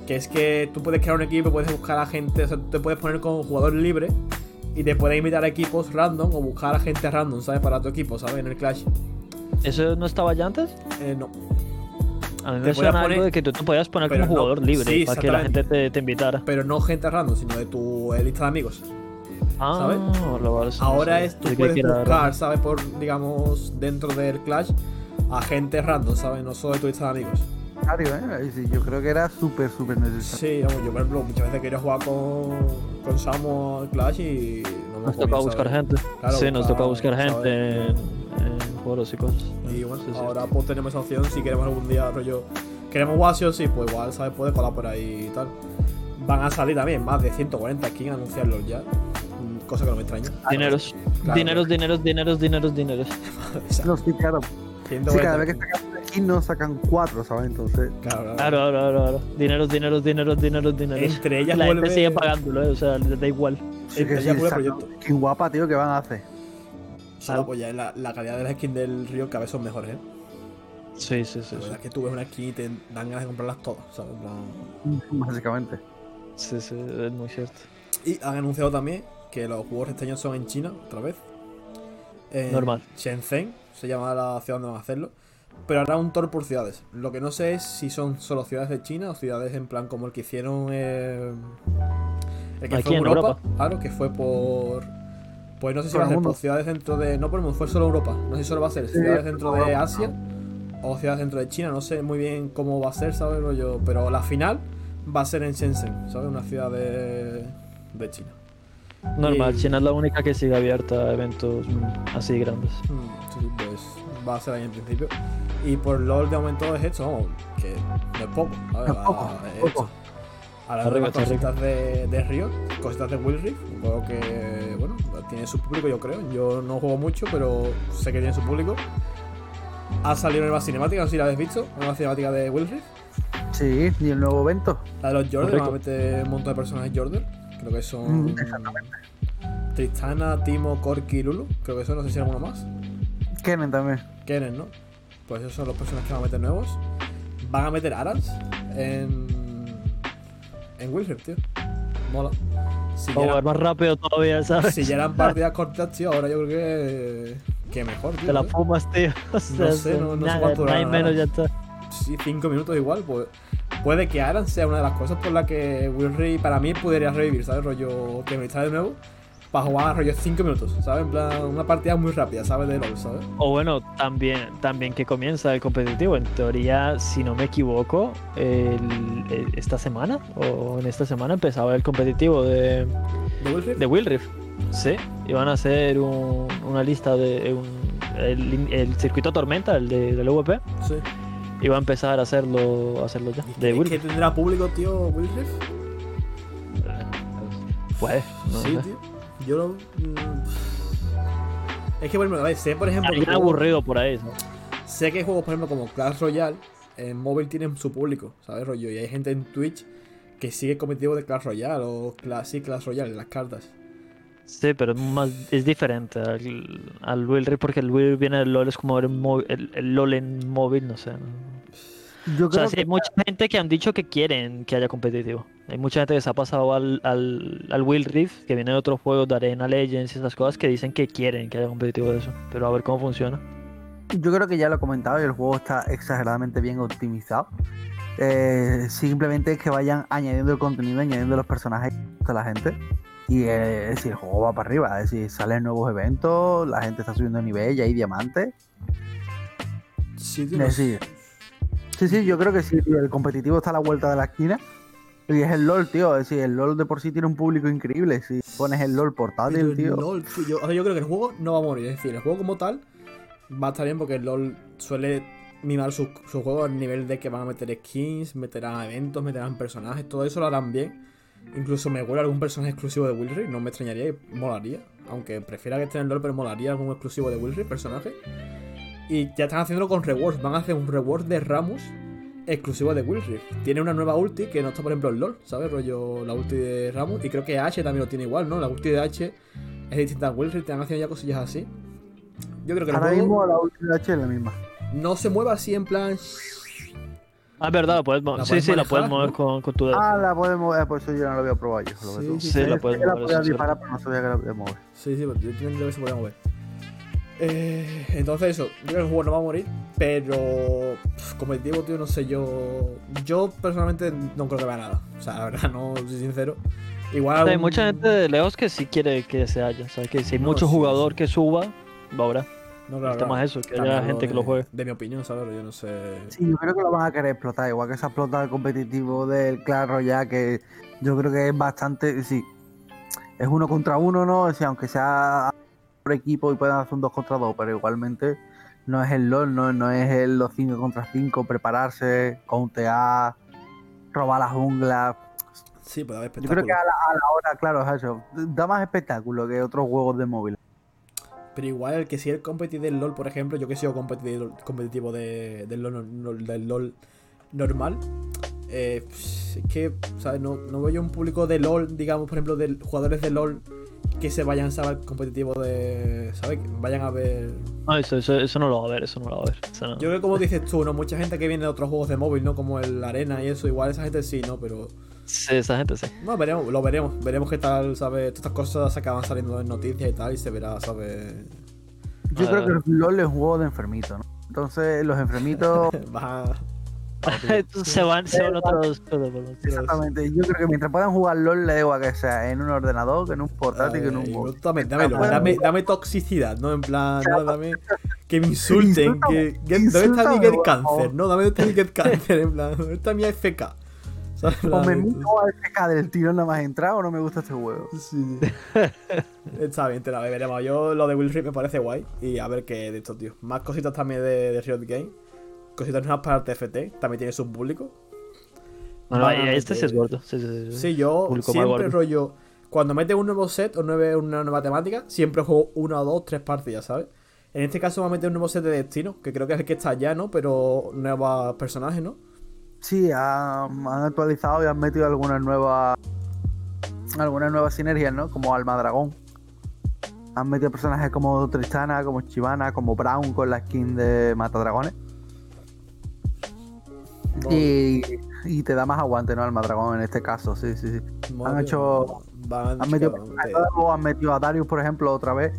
Que es que tú puedes crear un equipo, puedes buscar a gente, o sea, tú te puedes poner con jugador libre y te puedes invitar a equipos random o buscar a gente random, ¿sabes? Para tu equipo, ¿sabes? En el Clash. ¿Eso no estaba ya antes? Eh, no. A mí me suena algo de que tú te podías poner como no- jugador libre sí, para que la gente te, te invitara. Pero no gente random, sino de tu lista de amigos. Ah, ¿sabes? lo Ahora es, tú puedes buscar. ¿sabes? Por, digamos, dentro del Clash, a gente random, ¿sabes? No solo de tu lista de amigos. Necesario, ¿eh? Yo creo que era súper, súper necesario. Sí, vamos, yo por ejemplo, muchas veces quería jugar con, con Samu al Clash y no me Nos podía, toca buscar gente. Claro, sí, nos buscar, toca buscar gente en, en foros y cosas. Y bueno, Sí, sí. ahora pues tenemos esa opción si queremos algún día, rollo. Queremos jugar sí o sí, pues igual, ¿sabes? Puede colar por ahí y tal. Van a salir también más de 140 skins anunciarlos ya. mm, Cosa que no me extraña. Dineros. Claro, dineros, dineros, dineros, dineros, dineros. Sea, No, sí, claro. 140 Sí, cada vez que sacan no sacan cuatro, ¿sabes? Entonces, Claro, claro. Claro, claro, claro, claro. Dineros, dineros, dineros, dineros, dineros. Entre ellas la vuelve. gente sigue pagándolo, ¿eh? o sea, les da igual. sí Entre que ellas sí, proyecto. skin guapa, tío, ¿qué van a hacer? Solo pues ya la, la calidad de las skins del río cada vez son mejores, ¿eh? Sí, sí, sí. La Sí, verdad es que tú ves una skin y te dan ganas de comprarlas todas, ¿sabes? Básicamente. sí, sí, es muy cierto. Y han anunciado también que los juegos este año son en China, otra vez. En Normal. Shenzhen, se llama la ciudad donde van a hacerlo. Pero hará un tour por ciudades. Lo que no sé es si son solo ciudades de China o ciudades en plan como el que hicieron. eh, el que Aquí fue en Europa, Europa. Claro, que fue por. Pues no sé si Por va a ser por ciudades dentro de. No por el mundo, fue solo Europa. No sé si solo va a ser Sí, ciudades dentro de Europa. Asia o ciudades dentro de China. No sé muy bien cómo va a ser, ¿sabes? Rollo? Pero la final va a ser en Shenzhen, ¿sabes? Una ciudad de, de China. Normal, Y- China es la única que sigue abierta a eventos mm, así grandes. Mm, Sí, pues va a ser ahí en principio. Y por LOL de momento es esto, vamos, que no es poco. Está rico, las cositas de, de Riot, cositas de Will Rift, un juego que, bueno, tiene su público, yo creo. Yo no juego mucho, pero sé que tiene su público. Ha salido una nueva cinemática, no sé si la habéis visto, una nueva cinemática de Will Rift. Sí, y el nuevo evento. La de los Jordan, van a meter un montón de personajes Jordan. Creo que son Mm, exactamente. Tristana, Timo, Corky y Lulu. Creo que son, no sé si hay alguno más. Kennen también. Kennen, ¿no? Pues esos son los personajes que van a meter nuevos. Van a meter Arans en. en Wilhelm, tío. Mola. Si ya, O eran, más rápido todavía, ¿sabes? si ya eran partidas cortas, tío, ahora yo creo que. que mejor, tío. Te la ¿eh? fumas, tío. O sea, sé, no- no sé nada, cuánto nada durará. menos ya está. Sí, cinco minutos igual, pues. Puede que Aran sea una de las cosas por las que Will para mí podría revivir, ¿sabes? Rollo que me de nuevo. Para jugar rollo 5 minutos, ¿sabes? En plan, una partida muy rápida, ¿sabes? De LOL, ¿sabes? O bueno, también, también que comienza el competitivo. En teoría, si no me equivoco, el- el- esta semana o en esta semana empezaba el competitivo de, ¿De Will Rift? de Will Rift. Sí, iban a hacer un- una lista de un- el, el circuito Tormenta, el de, del VP. Sí. Iba a empezar a hacerlo, a hacerlo ya. ¿Y De que tendrá público, tío, Will? Pues, no sí, sé. tío. Yo lo. mm, Es que, por ejemplo, a ver, sé, por ejemplo. juegos- aburrido por ahí. ¿sabes? Sé que juegos, por ejemplo, como Clash Royale, en móvil tienen su público, ¿sabes, rollo? Y hay gente en Twitch que sigue el competitivo de Clash Royale o Clash, sí, Clash Royale, las cartas. Sí, pero es, más, es diferente al, al Will porque el Will viene del LOL, es como el, el, el LOL en móvil, no sé. ¿no? Yo O sea, que hay mucha gente que han dicho que quieren que haya competitivo. Hay mucha gente que se ha pasado al, al, al Will Rift, que viene de otros juegos de Arena Legends y esas cosas, que dicen que quieren que haya competitivo de eso. Pero a ver cómo funciona. Yo creo que ya lo he comentado y el juego está exageradamente bien optimizado. Eh, simplemente es que vayan añadiendo el contenido, añadiendo los personajes a la gente. Y eh, es decir, el juego va para arriba. Es decir, salen nuevos eventos, la gente está subiendo de nivel, ya hay diamantes. Sí, Es decir, sí, sí, yo creo que sí, tío, el competitivo está a la vuelta de la esquina. Y es el LOL, tío. Es decir, el LOL de por sí tiene un público increíble. Si pones el LOL portátil, tío. LOL, tío, yo, o sea, yo creo que el juego no va a morir. Es decir, el juego como tal va a estar bien porque el LOL suele mimar sus su juegos al nivel de que van a meter skins, meterán eventos, meterán personajes, todo eso lo harán bien. Incluso me huele algún personaje exclusivo de Will Rift, no me extrañaría y molaría. Aunque prefiera que esté en LOL, pero molaría algún exclusivo de Will Rift, personaje. Y ya están haciéndolo con rewards. Van a hacer un reward de Ramus exclusivo de Will Rift. Tiene una nueva ulti que no está, por ejemplo, en LOL, ¿sabes? Rollo la ulti de Ramus. Y creo que H también lo tiene igual, ¿no? La ulti de H es distinta a Will Rift. Te han haciendo ya cosillas así. Yo creo que el Ahora juego mismo la última H es la misma. no se mueve así en plan. Ah, es verdad, la puedes sí, puedes sí, la puedes mover ¿no? con, con tu dedo. Ah, la podemos. Eh, pues eso yo no lo había probado yo. Lo Sí, sí, sí, la puedes que la mover, podía disparar, pero no sabía que la podía mover. Sí, sí, yo también que se podía mover. Eh, entonces eso, yo creo que el juego no va a morir, pero competitivo, tío, no sé, yo yo personalmente no creo que vea nada. O sea, la verdad, no soy sincero. Igual hay mucha gente de lejos que sí quiere que se haya. O sea, que si hay No, mucho sí, jugador sí. que suba, va ahora. no, claro, Está claro. más eso, que haya gente que de- lo juegue. De mi opinión, ¿sabes? Yo no sé. Sí, yo creo que lo van a querer explotar, igual que se ha explotado el competitivo del Clash Royale, que yo creo que es bastante, sí, es uno contra uno, ¿no? O sea, aunque sea por equipo y puedan hacer un dos contra dos, pero igualmente no es el LOL, no, no es el los 5 contra 5, prepararse, countear, robar la jungla. Sí, puede haber Yo espectáculo. creo que a la, a la hora, claro, es eso, da más espectáculo que otros juegos de móvil. Pero igual que si el competitivo del LOL, por ejemplo, yo que he sido competitivo, competitivo de, del, LOL, no- del LOL normal, eh, es que, ¿sabes? No, no veo yo un público de LOL, digamos, por ejemplo, de jugadores de LOL que se vayan ¿sabes? al competitivo de. ¿Sabes? Vayan a ver. No, eso, eso, eso no lo va a ver, eso no lo va a ver. No. Yo creo que como dices tú, ¿no? Mucha gente que viene de otros juegos de móvil, ¿no? Como el Arena y eso, igual esa gente sí, ¿no? Pero. Sí, esa gente sí. No, veremos, lo veremos. Veremos qué tal, ¿sabes? Todas estas cosas se acaban saliendo en noticias y tal, y se verá, ¿sabes? Yo Ah. creo que el LOL es un juego de enfermito, ¿no? Entonces los enfermitos, Se van, se van otros. exactamente, yo creo que mientras puedan jugar LOL, le da igual que sea en un ordenador, que en un portátil, que en un dame, dámelo, dame, dame toxicidad, ¿no? En plan, no, dame. Que me insulten. Que, que- ¿Dónde está mi Get favor. No, dame dónde está mi Get Cáncer. En plan, ¿dónde está mi. En O me mito al FK del tiro nada más entrar o no me gusta este juego. Sí, sí. Está bien, te la veremos. Yo lo de Will Reed me parece guay. Y a ver qué de estos tíos. Más cositas también de, de Riot Game. Cositas nuevas para el TFT. También tiene su público. No, no, a este sí es gordo. Sí, sí, sí. Sí, yo Público siempre rollo. Cuando mete un nuevo set o nueve- una nueva temática, siempre juego una, dos, tres partidas, ¿sabes? En este caso va a meter un nuevo set de destino, que creo que es el que está ya, ¿no? Pero nuevos personajes, ¿no? Sí, han, han actualizado y han metido algunas nuevas algunas nuevas sinergias, ¿no? Como Alma Dragón. Han metido personajes como Tristana, como Chivana, como Brown con la skin de Matadragones. Y, y te da más aguante, ¿no? Alma Dragón en este caso, sí, sí, sí. Han hecho- van Han metido, han metido a Darius, por ejemplo, otra vez.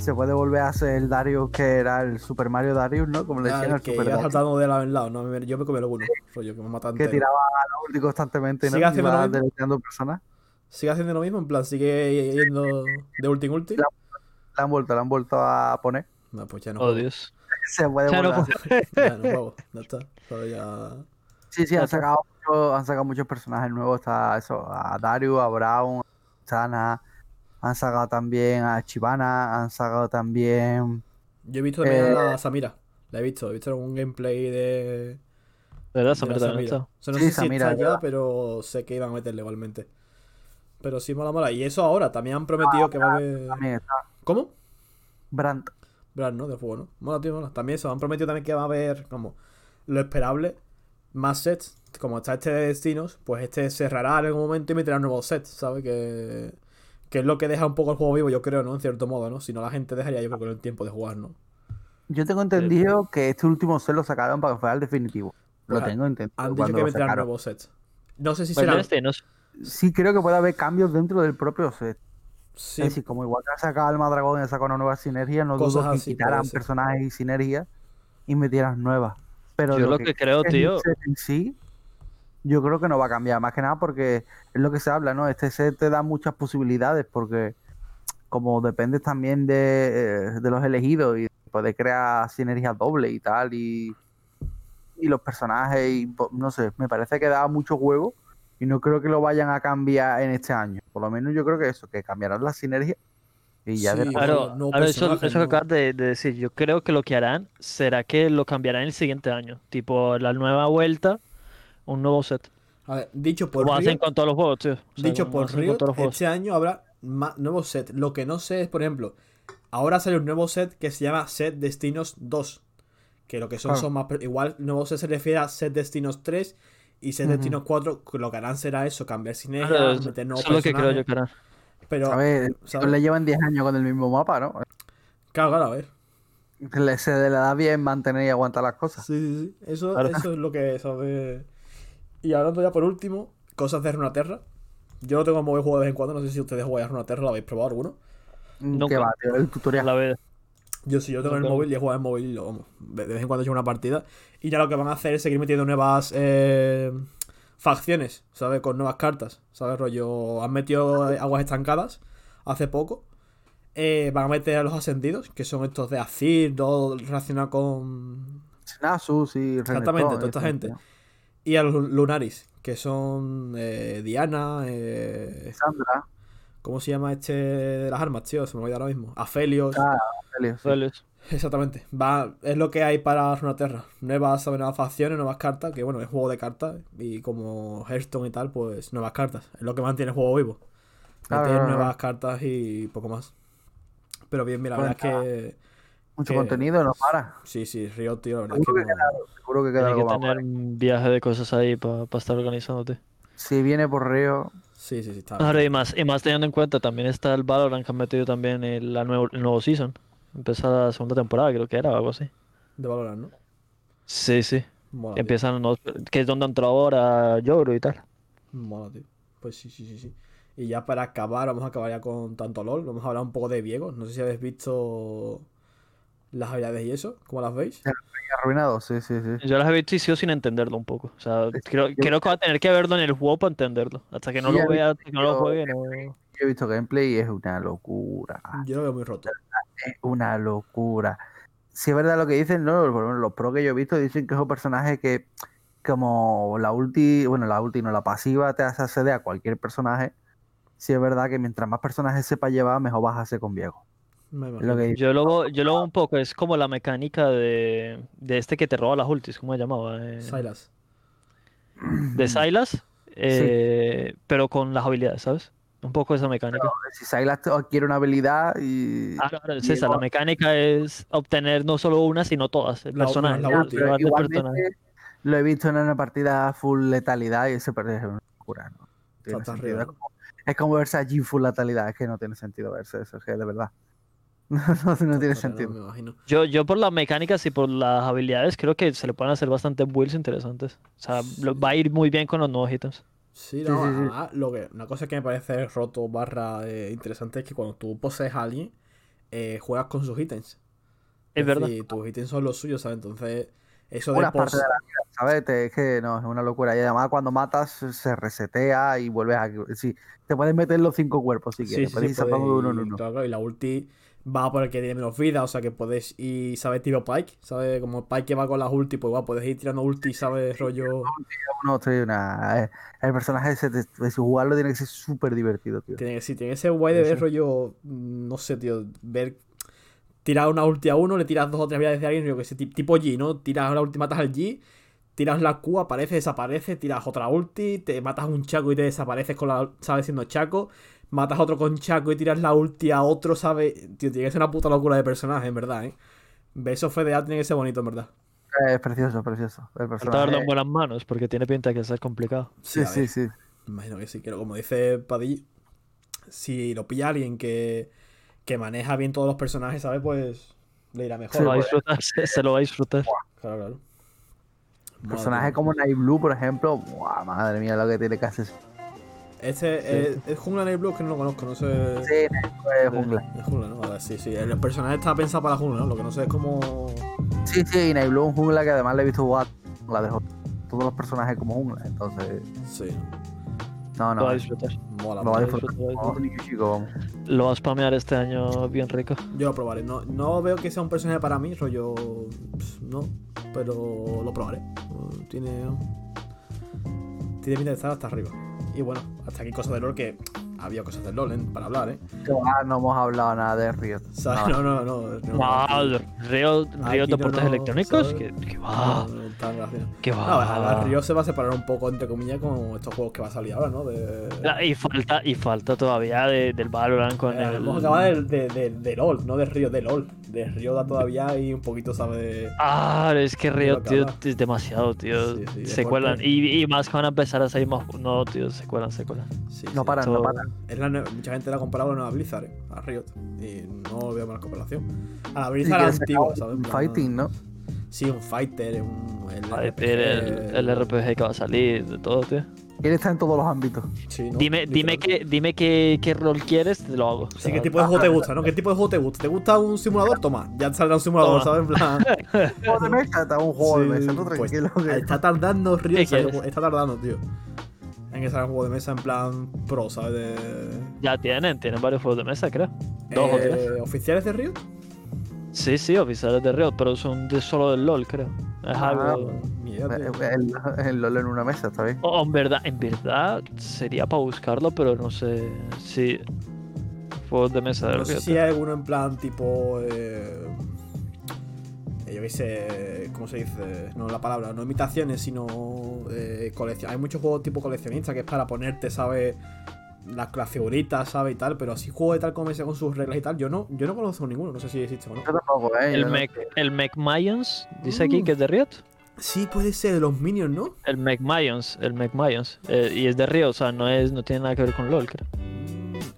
Se puede volver a hacer el Darius que era el Super Mario Darius, ¿no? Como le Ah, decían al Super Darius. saltando de lado en lado, ¿no? Yo me comí alguno, rollo, que me matan Que tiraba a ulti constantemente, ¿no? ¿Sigue haciendo Iba lo mismo? deleteando personas. Sigue haciendo lo mismo, en plan, sigue yendo de ulti en ulti. La- La han vuelto, la han vuelto a poner. No, pues ya no Oh. Dios. Se puede Ya no volver a hacer. Ya no juego, ya está. Pero ya. Sí, sí, han sacado, mucho- han sacado muchos personajes nuevos. Está eso, a Darius, a Brown, a Sana. Han sacado también a Chivana, han sacado también. Yo he visto también Eh, a la Samira. La he visto, he visto algún gameplay de. De verdad, de Samira también está. O sea, no Sí, sé si Samira, está es ya, pero sé que iban a meterle igualmente. Pero sí, mola, mola. Y eso ahora, también han prometido que va a haber. Está ¿Cómo? Brandt. Brad, ¿no? De juego, ¿no? Mola, tío, mola. También eso, han prometido también que va a haber, como, lo esperable, más sets. Como está este de destinos, pues este cerrará en algún momento y meterá nuevos sets, ¿sabes? Que, que es lo que deja un poco el juego vivo, yo creo, ¿no? En cierto modo, ¿no? Si no, la gente dejaría, yo creo, con el tiempo de jugar, ¿no? Yo tengo entendido que este último se lo sacaron para que fuera el definitivo. Lo Pues, tengo entendido. Han dicho que meterán nuevos sets. No sé si Pues será. este, no sé. Sí, creo que puede haber cambios dentro del propio set. Sí, Es decir, como igual que han sacado Alma Dragón y han sacado una nueva sinergia, no Cosas dudo que así, quitaran personajes y sinergias y metieran nuevas. Pero Yo lo que creo, es tío- en sí, yo creo que no va a cambiar. Más que nada porque es lo que se habla, ¿no? Este set te da muchas posibilidades porque como dependes también de, eh, de los elegidos y puedes crear sinergias dobles y tal y, y los personajes y no sé, me parece que da mucho juego y no creo que lo vayan a cambiar en este año. Por lo menos yo creo que eso, que cambiarán las sinergias y ya Sí, después- Claro, nuevos claro, eso, eso que ¿no? acabas de, de decir, yo creo que lo que harán será que lo cambiarán el siguiente año. Tipo, la nueva vuelta, un nuevo set. A ver, dicho por Como hacen Riot, con todos los juegos, tío. O sea, dicho por Riot, juegos. este año habrá más nuevos sets. Lo que no sé es, por ejemplo, ahora sale un nuevo set que se llama Set Destinos 2. Que lo que son Claro. son más. Igual, nuevo set se refiere a Set Destinos 3 y Set. Destinos 4. que Lo que harán será eso, cambiar sinergia, Claro, meter nuevos eso es lo que creo yo que harán. Pero, a ver, ¿sabes? le llevan 10 años con el mismo mapa, ¿no? claro, claro, a ver. Le, se le da bien mantener y aguantar las cosas. Sí, sí, sí. Eso, Claro. eso es lo que sabe. Y hablando ya por último, cosas de Runaterra. Yo lo tengo en móvil juego de vez en cuando. No sé si ustedes jugáis a Runaterra, ¿lo habéis probado alguno? Nunca. ¿Qué va, tío? El tutorial. La vez. Yo sí, yo tengo en el móvil y he jugado en móvil y lo, vamos, de de vez en cuando he hecho una partida. Y ya lo que van a hacer es seguir metiendo nuevas eh, facciones, ¿sabes? Con nuevas cartas, ¿sabes? Rollo, han metido eh, aguas estancadas hace poco. Eh, van a meter a los ascendidos, que son estos de Azir, todo relacionado con... Nasus y Exactamente, Renekton, toda esta gente. Y a los Lunaris, que son eh, Diana, eh, Sandra, ¿cómo se llama este de las armas, tío? Se me olvida ahora mismo. Aphelios. Ah, Aphelios, sí. Exactamente. Va, es lo que hay para Runeterra. Nuevas, nuevas facciones, nuevas cartas, que bueno, es juego de cartas. Y como Hearthstone y tal, pues nuevas cartas. Es lo que mantiene el juego vivo. Claro, Meter claro, nuevas cartas y poco más. Pero bien, mira, la Pues verdad es que. Mucho que- contenido, no para. Sí, sí, Riot, tío, la verdad es que. Seguro que no- Seguro que queda Tiene algo que tener un viaje de cosas ahí para estar organizándote. Si viene por Río, Sí, sí, sí, está Ahora y más, y más teniendo en cuenta, también está el Valorant que han metido también el, la nuevo, el nuevo season. Empieza la segunda temporada, creo que era o algo así. De valorar, ¿no? Sí, sí. Mola, tío. Empiezan los, que es donde entró ahora Yoro y tal. Mola, tío. Pues sí, sí, sí, sí. Y ya para acabar, vamos a acabar ya con tanto LOL. Vamos a hablar un poco de Viego. No sé si habéis visto las habilidades y eso, ¿cómo las veis? Arruinado, sí, sí, sí. Yo las he visto y sigo sin entenderlo un poco. O sea, creo, yo- creo que va a tener que verlo en el juego para entenderlo. Hasta que no Sí, lo vea, que no lo juegue, no. Yo he visto gameplay y es una locura. Yo lo veo muy roto. Es una locura. Si es verdad lo que dicen, ¿no? Por lo menos los pro que yo he visto dicen que es un personaje que, como la ulti, bueno, la ulti no, la pasiva te hace acceder a cualquier personaje. Si es verdad que mientras más personajes sepa llevar, mejor vas a hacer con lo que dicen. Yo lo, veo- yo lo veo un poco, es como la mecánica de, de este que te roba las ultis, ¿cómo se llamaba? Eh, Silas. de Silas, eh, pero con las habilidades, ¿sabes? Un poco esa mecánica. Si Sylas te- adquiere una habilidad y. Ah, claro, es esa, la mecánica es obtener no solo una, sino todas. El La- personaje. igualmente lo he visto en una partida full letalidad y ese parece una locura. ¿no? Tiene sentido. Es, como, es como verse allí full letalidad, es que no tiene sentido verse eso, es que de verdad. No, no tiene sentido. Me imagino. Yo, yo por las mecánicas y por las habilidades creo que se le pueden hacer bastantes builds interesantes. O sea, lo- va a ir muy bien con los nuevos ítems. Sí, no, sí, lo que, una cosa que me parece roto barra eh, interesante es que cuando tú posees a alguien, eh, juegas con sus ítems. Es verdad. decir, tus ítems son los suyos, ¿sabes? Entonces, eso de de la vida, ¿sabes? Te- es que no, es una locura. Y además cuando matas se resetea y vuelves a... Sí, te puedes meter los cinco cuerpos si quieres. sí, puedes sí, ir saltando de uno en podéis- uno. claro, claro, y la ulti va por el que tiene menos vida, o sea que puedes ir, ¿sabes? Tipo Pike, ¿sabes? Como Pike que va con las ulti, pues igual puedes ir tirando ulti, ¿sabes? Rollo. No, estoy una... eh, El personaje, ese, de- jugarlo tiene que ser súper divertido, tío. Tiene, sí, tiene ese guay de ver rollo. mm, No sé, tío. Ver. Tirar una ulti a uno, le tiras dos o tres habilidades de alguien, yo que sé, ti- tipo G, ¿no? Tiras la ulti, matas al G, tiras la Q, aparece, desaparece, tiras otra ulti, te matas a un Chaco y te desapareces con la, ¿sabes? Siendo Chaco, matas a otro con Chaco y tiras la ulti a otro, ¿sabes? Tío, tiene que ser una puta locura de personaje, en verdad, ¿eh? Ver eso FDA tiene que ser bonito, en verdad. Es precioso, precioso. El personaje... en buenas manos, porque tiene pinta de que es complicado. Sí, sí, sí. Imagino que sí, pero como dice Padilla, si lo pilla alguien que, que maneja bien todos los personajes, ¿sabes? Pues le irá mejor. Se lo va a pues. disfrutar, se, se lo va a disfrutar. Claro, claro. Personajes como Night Blue, por ejemplo, ¡buah, madre mía, lo que tiene que hacer. Este es, es Jungla Night Blue que no lo conozco, no sé. Sí, es jungla. Es Jungla, ¿no? Vale, sí, sí. El personaje está pensado para Jungla, ¿no? Lo que no sé es cómo. Sí, sí, y Night Blue es un jungla que además le he visto jugar la de todos los personajes como jungla. Entonces, Sí, no, Lo va a no. disfrutar. mola. Lo va a mola. disfrutar. Lo va a spamear este año bien rico. Yo lo probaré. No, no veo que sea un personaje para mí, rollo. pss, No, pero lo probaré. Tiene. Tiene pinta de estar hasta arriba. Y bueno, hasta aquí cosas de LOL que. Había cosas de LOL ¿eh? para hablar, ¿eh? Que va, no hemos hablado nada de Riot. ¿Sabes? No. No, no, no. no, no, no, Electrónicos, ¿sabes? que, que no, va, no, tan No, a va. ver, Río se va a separar un poco, entre comillas, con estos juegos que va a salir ahora, ¿no? De... Y falta, y falta todavía de- del Valorant con Eh, el. Hemos acabado de, de, de, de LOL, no de Río, de LOL. De Río da todavía y un poquito, ¿sabe? Ah, es que Río, tío, es demasiado, tío. Sí, sí, se cuelan. Y, y más que van a empezar a salir más. No, tío, se cuelan, se cuelan. Sí, No sí. paran, no paran. Es la nue- mucha gente la ha comparado a la nueva Blizzard, ¿eh? a Riot. Y no veo mala comparación. A la Blizzard antigua, ¿sabes? Fighting, ¿no? Sí, un fighter, un. El, A ver, RPG, el, el RPG que va a salir, de todo, tío. Quiere estar en todos los ámbitos. Sí, ¿no? Dime, dime, qué, dime qué, qué rol quieres, te lo hago. O Sí, sea, ¿qué tipo de juego te gusta, no? ¿Qué tipo de juego te gusta? ¿Te gusta un simulador? Toma, ya te saldrá un simulador, Toma. ¿sabes? En plan. Juego de mesa, está un juego de Sí, mesa, tú pues, tranquilo. que- Está tardando, Río, está tardando, tío. En que salga un juego de mesa en plan pro, ¿sabes? De... Ya tienen, tienen varios juegos de mesa, creo. Dos o tres. Eh, ¿Oficiales de Río? Sí, sí, oficiales de Riot, pero son de solo del LOL, creo. Es Ah, algo. Idea, tío. Eh, El, el LOL en una mesa, está bien. O en verdad, en verdad sería para buscarlo, pero no sé si. Juegos de mesa de No sé Riot. si hay alguno en plan tipo. Eh, eh, yo qué sé. ¿Cómo se dice? No la palabra, no imitaciones, sino. Eh, colección. Hay muchos juegos tipo coleccionista que es para ponerte, ¿sabes? Las, las figuritas, ¿sabes? Y tal, pero así juego de tal como ese con sus reglas y tal. Yo no, yo no conozco ninguno, no sé si existe o no. Yo tampoco, ¿eh? El no- Mech, el Mayans, dice aquí que es de Riot. Sí, puede ser de los Minions, ¿no? El Mech Mayans, el Mech Mayans. eh, y es de Riot, o sea, no, es, no tiene nada que ver con LOL, creo.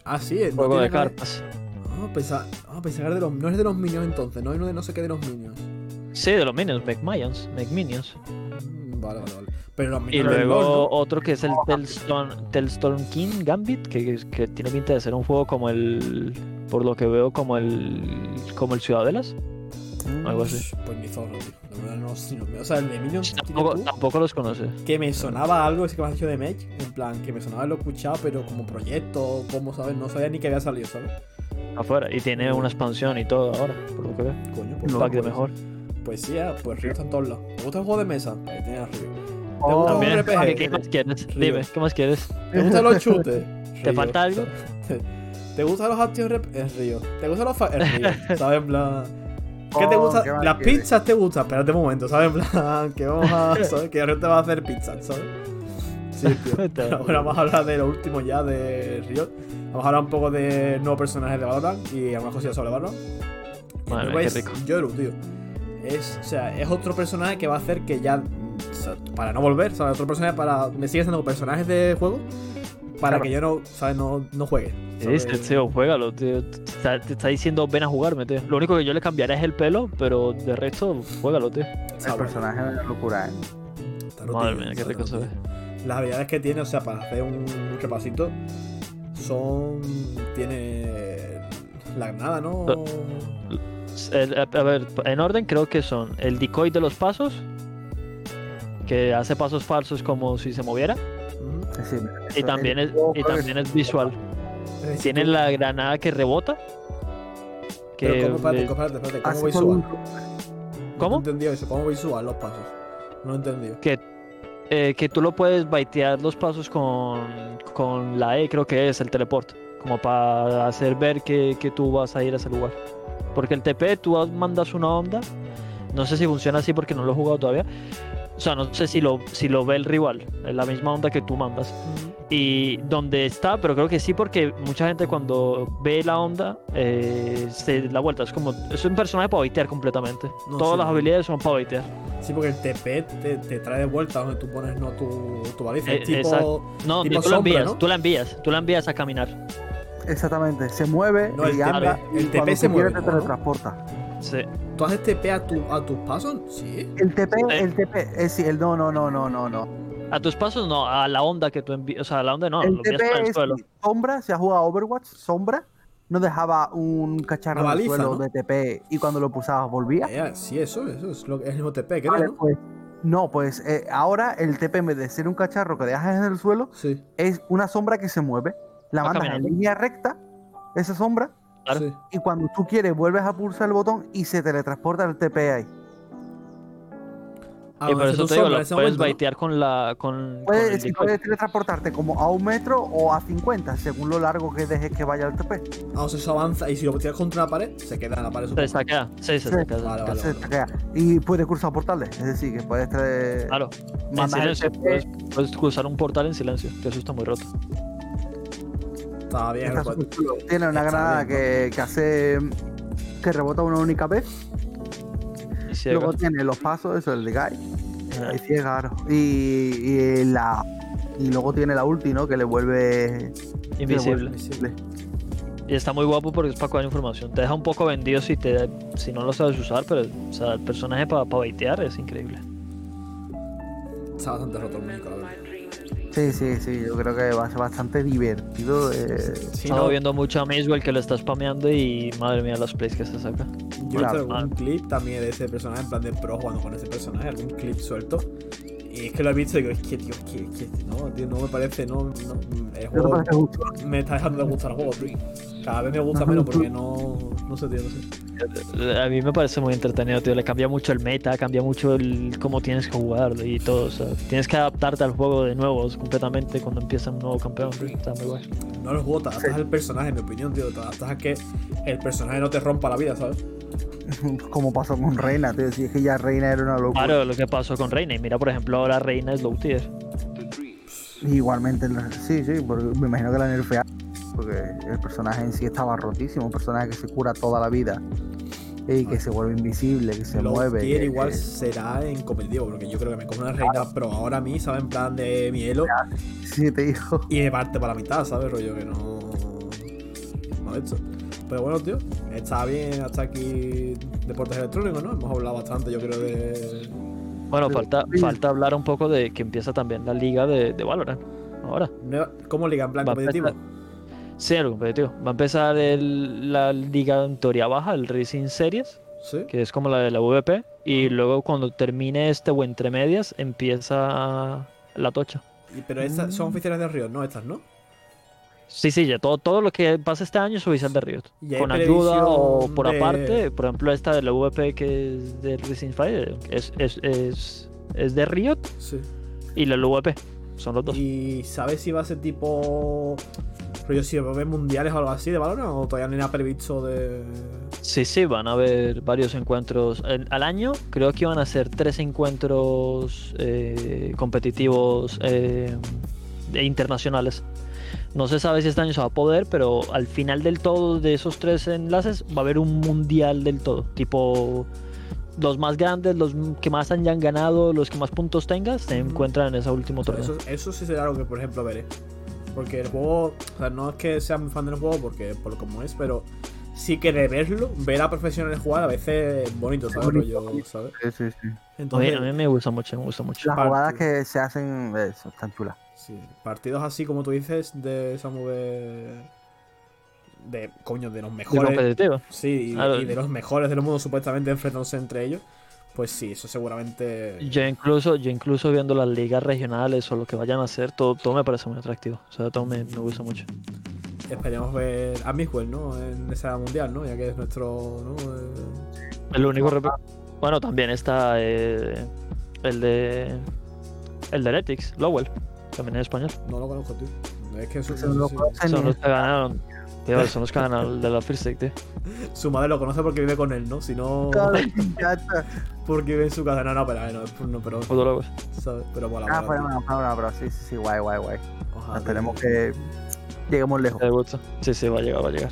Ah, sí, no Juego tiene de cartas. Ah, pensar, ah, pensar de los, no es de los Minions entonces, no es uno de no sé qué de los Minions. Sí, de los Minions, Mech Mayans, Mech Minions. Mm, Vale, vale, vale. Pero los Y Minions del luego otro que es el Telstorm, Telstorm King Gambit, que, que tiene pinta de ser un juego como el. Por lo que veo, como el. Como el Ciudadelas. algo así. Pues ni zorro, tío. La verdad no no- O sea, el de Minions Tampoco, tiene los conoce. que me sonaba algo, ese que me has dicho de Mech. En plan, que me sonaba lo escuchado, pero como proyecto, como sabes, no sabía ni que había salido, ¿sabes? Afuera. Y tiene una expansión y todo ahora, por lo que veo. Coño, Un pues, pack de mejor. Pues sí, ah, pues Río está en todos lados. ¿Te gusta el juego de mesa? Ahí tienes a Río. Oh, gusta un También. RPG? ¿Qué más quieres? Río. Dime, ¿qué más quieres? ¿Te gustan los chutes? ¿Te falta algo? ¿Te gustan los actions rep? Es Río. ¿Te gustan los fa- Es Río. ¿Sabes? En plan. ¿Qué te Oh, gusta? ¿qué Las quieres? pizzas te gustan. Espérate un momento, ¿sabes? En plan, que vamos a. ¿Sabes? Que Río te va a hacer pizzas, ¿sabes? Sí, tío. Ahora vamos a hablar de lo último ya de Río. Vamos a hablar un poco de nuevos personajes de Valorant y algunas cosillas sobre Valorant. Madre qué rico. Yoru, tío. Es, o sea, es otro personaje que va a hacer que ya. Para no volver, ¿sabes? Otro personaje para. Me sigue siendo personajes de juego. Para Claro. que yo no, ¿sabes? No, no juegue. ¿sabes? Este, tío, juégalo, tío. Te está, te está diciendo ven a jugarme, tío. Lo único que yo le cambiaré es el pelo, pero de resto, juégalo, tío. El personaje es una locura, ¿eh? está Madre mía, qué rico se ve. Las habilidades que tiene, o sea, para hacer un repasito, son. Tiene. La granada, ¿no? El- a ver, en orden creo que son el decoy de los pasos, que hace pasos falsos como si se moviera. Sí, y también es, y que también es visual. Es Tiene la granada que rebota. Que Pero ¿cómo, espérate, espérate, espérate, ¿cómo visual? No ¿Cómo? he entendido eso, ¿cómo visual los pasos? No he entendido. que, eh, que tú lo puedes baitear los pasos con, con la E, creo que es el teleport, como para hacer ver que, que tú vas a ir a ese lugar. Porque el TP tú mandas una onda, no sé si funciona así porque no lo he jugado todavía. O sea, no sé si lo, si lo ve el rival, la misma onda que tú mandas. Y dónde está, pero creo que sí, porque mucha gente cuando ve la onda eh, se da vuelta. Es como, es un personaje para baitear completamente. No Todas las habilidades son para baitear. Sí, porque el TP te, te trae de vuelta donde tú pones no tu, tu baliza. Eh, tipo. No, tipo no, tú la sombra, envías, ¿no? tú la envías, tú la envías a caminar. Exactamente, se mueve No, y anda. el y TP se mueve, ¿no? te teletransporta. Sí. ¿Tú haces TP a, tu, a tus pasos? Sí. El TP, Sí. el TP, es decir, el no, no, no, no, no, no. A tus pasos no, a la onda que tú envías, o sea, a la onda no, el lo TP para el es suelo. sombra, se ha jugado Overwatch, sombra, no dejaba un cacharro en el suelo ¿no? de TP y cuando lo pulsabas volvía. Eh, sí, eso, eso es, lo, es el mismo TP, creo, Vale, ¿no? pues, no, pues eh, ahora el TP en vez de ser un cacharro que dejas en el suelo, Sí, es una sombra que se mueve. La mandas en línea recta, esa sombra, Claro. sí. y cuando tú quieres vuelves a pulsar el botón y se teletransporta el TP ahí. Ah, y por eso te digo, lo puedes momento, ¿no? baitear con la. con, con Puedes, el si decoy. puedes teletransportarte como a un metro o a 50, según lo largo que dejes que vaya el TP. Ah, o sea, eso avanza y si lo tiras contra una pared, se queda en la pared. Se saquea, sí, se Sí. saquea. se Vale, saquea. vale. Se taquea. Y puedes cruzar portales, es decir, que puedes tra- Claro, en silencio. Puedes cruzar un portal en silencio, que eso está muy roto. Está bien, está pues. Tiene una está granada bien, que, que hace que rebota una única vez. Y ciega. Luego tiene los pasos, eso el de Guy. Ah. Y ciega. Y, y la y luego tiene la ulti, ¿no? Que le vuelve que le vuelve Invisible. invisible. Y está muy guapo porque es para coger información. Te deja un poco vendido si te si no lo sabes usar, pero o sea, el personaje para baitear es increíble. está bastante roto el muñeco, la verdad. Sí, sí, sí. Yo creo que va a ser bastante divertido. eh, Sí, Estaba no, viendo mucho a Maswell que lo está spameando y madre mía los plays que se saca. Yo he Claro. visto algún clip también de ese personaje, en plan de pro jugando con ese personaje, algún clip suelto. Y es que lo he visto y digo, es que, tío, es que, es que no, tío, no me parece, no, no el ¿no te juego me está dejando de gustar el juego, tío. Cada vez me gusta menos porque no, no sé, tío, no sé. A mí me parece muy entretenido, tío. Le cambia mucho el meta, cambia mucho el cómo tienes que jugar y todo. O sea, tienes que adaptarte al juego de nuevo completamente cuando empieza un nuevo campeón. tío. Está muy guay. No el juego, te adaptas al personaje, en mi opinión, tío. Te adaptas a que el personaje no te rompa la vida, ¿sabes? Como pasó con Reina, tío. Si es que ya Reina era una locura. Claro, lo que pasó con Reina. Y mira, por ejemplo, ahora Reina es low tier. Igualmente, sí, sí, porque me imagino que la nerfea. Porque el personaje en sí estaba rotísimo. Un personaje que se cura toda la vida. Y que se vuelve invisible, que se Low mueve. tier que- igual que- será en competitivo, porque yo creo que me como una reina pro ahora a mí, ¿sabes? En plan de mi elo. Sí, te digo. Y me parte para la mitad, ¿sabes? Rollo que no. No he hecho. Pero bueno, tío, está bien hasta aquí deportes electrónicos, ¿no? Hemos hablado bastante, yo creo, de. Bueno, falta, falta hablar un poco de que empieza también la liga de, de Valorant. Ahora. ¿Cómo liga en plan Va competitivo? empezar. Sí, el competitivo. Va a empezar el- la liga en teoría baja, el Racing Series, Sí. que es como la de la VP, y luego cuando termine este o entre medias, empieza la tocha. Y- Pero estas Mm. son oficiales de Riot, ¿no? Estas, ¿no? Sí, sí, ya todo, todo lo que pasa este año es oficial de Riot. Con ayuda o por de- aparte, por ejemplo, esta de la VP que es de Racing Fire es, es, es, es de Riot Sí. y la LVP. Son los dos. ¿Y sabes si va a ser tipo. Rollo, si va a haber mundiales o algo así de Valorant o todavía no nada previsto de. Sí, sí, van a haber varios encuentros en- al año. Creo que van a ser tres encuentros eh, competitivos eh, e internacionales. No se sabe si este año se va a poder, pero al final del todo de esos tres enlaces va a haber un mundial del todo. Tipo, los más grandes, los que más hayan ganado, los que más puntos tengas, se encuentran en ese último torneo. eso, eso sí será algo que, por ejemplo, veré. Porque el juego. O sea, no es que sea muy fan del juego, porque por como es, pero sí que de verlo, ver a profesionales jugar a veces es bonito, ¿sabes? bonito, Rollo, ¿sabes? Sí, sí, sí. A mí, Entonces, a mí me gusta mucho, me gusta mucho. Las jugadas que se hacen, eso, están chulas. sí, partidos así como tú dices, de esa de. De, coño, de los De mejores. competitivo. Sí, y, Claro. y de los mejores del mundo supuestamente enfrentándose entre ellos. Pues sí, eso seguramente. Yo incluso, yo incluso viendo las ligas regionales o lo que vayan a hacer, todo, todo me parece muy atractivo. O sea, todo me, me gusta mucho. Esperemos ver a Mixwell, ¿no? En esa mundial, ¿no? Ya que es nuestro. ¿no? Eh, El único rep- Bueno, también está eh, el de. El de Heretics, Lowell. También en español. no lo conozco, tío. Es que su, Eso no sé lo si- conocen Son ni- los que ganaron. Tío, son los que ganaron el de la First Stick, tío. su madre lo conoce porque vive con él, ¿no? Si no. Porque vive en su casa. No, no, pero. No, pues no, pero, Puto locos. ¿sabes? pero mola, Ah, una, fue una, pero sí, sí, sí, guay, guay, guay. Ojalá, tío. que lleguemos lejos. Me gusta. Sí, sí, va a llegar, va a llegar.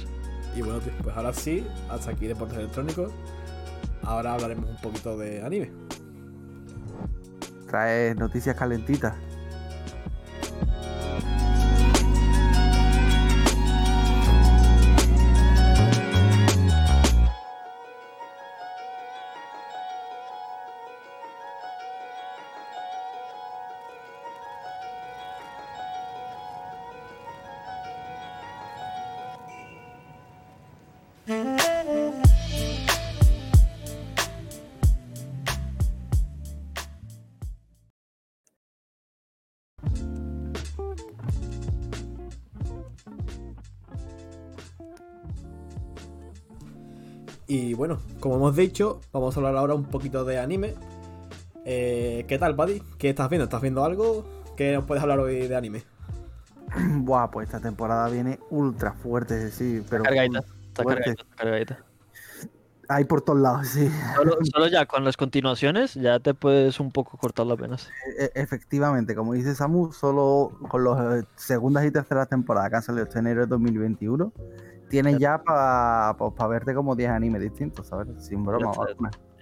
Y bueno, tío, pues ahora sí, hasta aquí deportes electrónicos. Ahora hablaremos un poquito de anime. Trae noticias calentitas. Bueno, como hemos dicho, vamos a hablar ahora un poquito de anime. Eh, ¿Qué tal, Buddy? ¿Qué estás viendo? ¿Estás viendo algo? ¿Qué nos puedes hablar hoy de anime? Buah, pues esta temporada viene ultra fuerte, decir, pero Cargadita. Está cargadita, está cargadita. hay por todos lados, sí. Solo, solo ya con las continuaciones ya te puedes un poco cortar las venas. E- efectivamente, como dice Samu, solo con las segundas y terceras temporadas que han salido este enero de 2021, tienes ya para verte como 10 animes distintos, ¿sabes? Sin broma.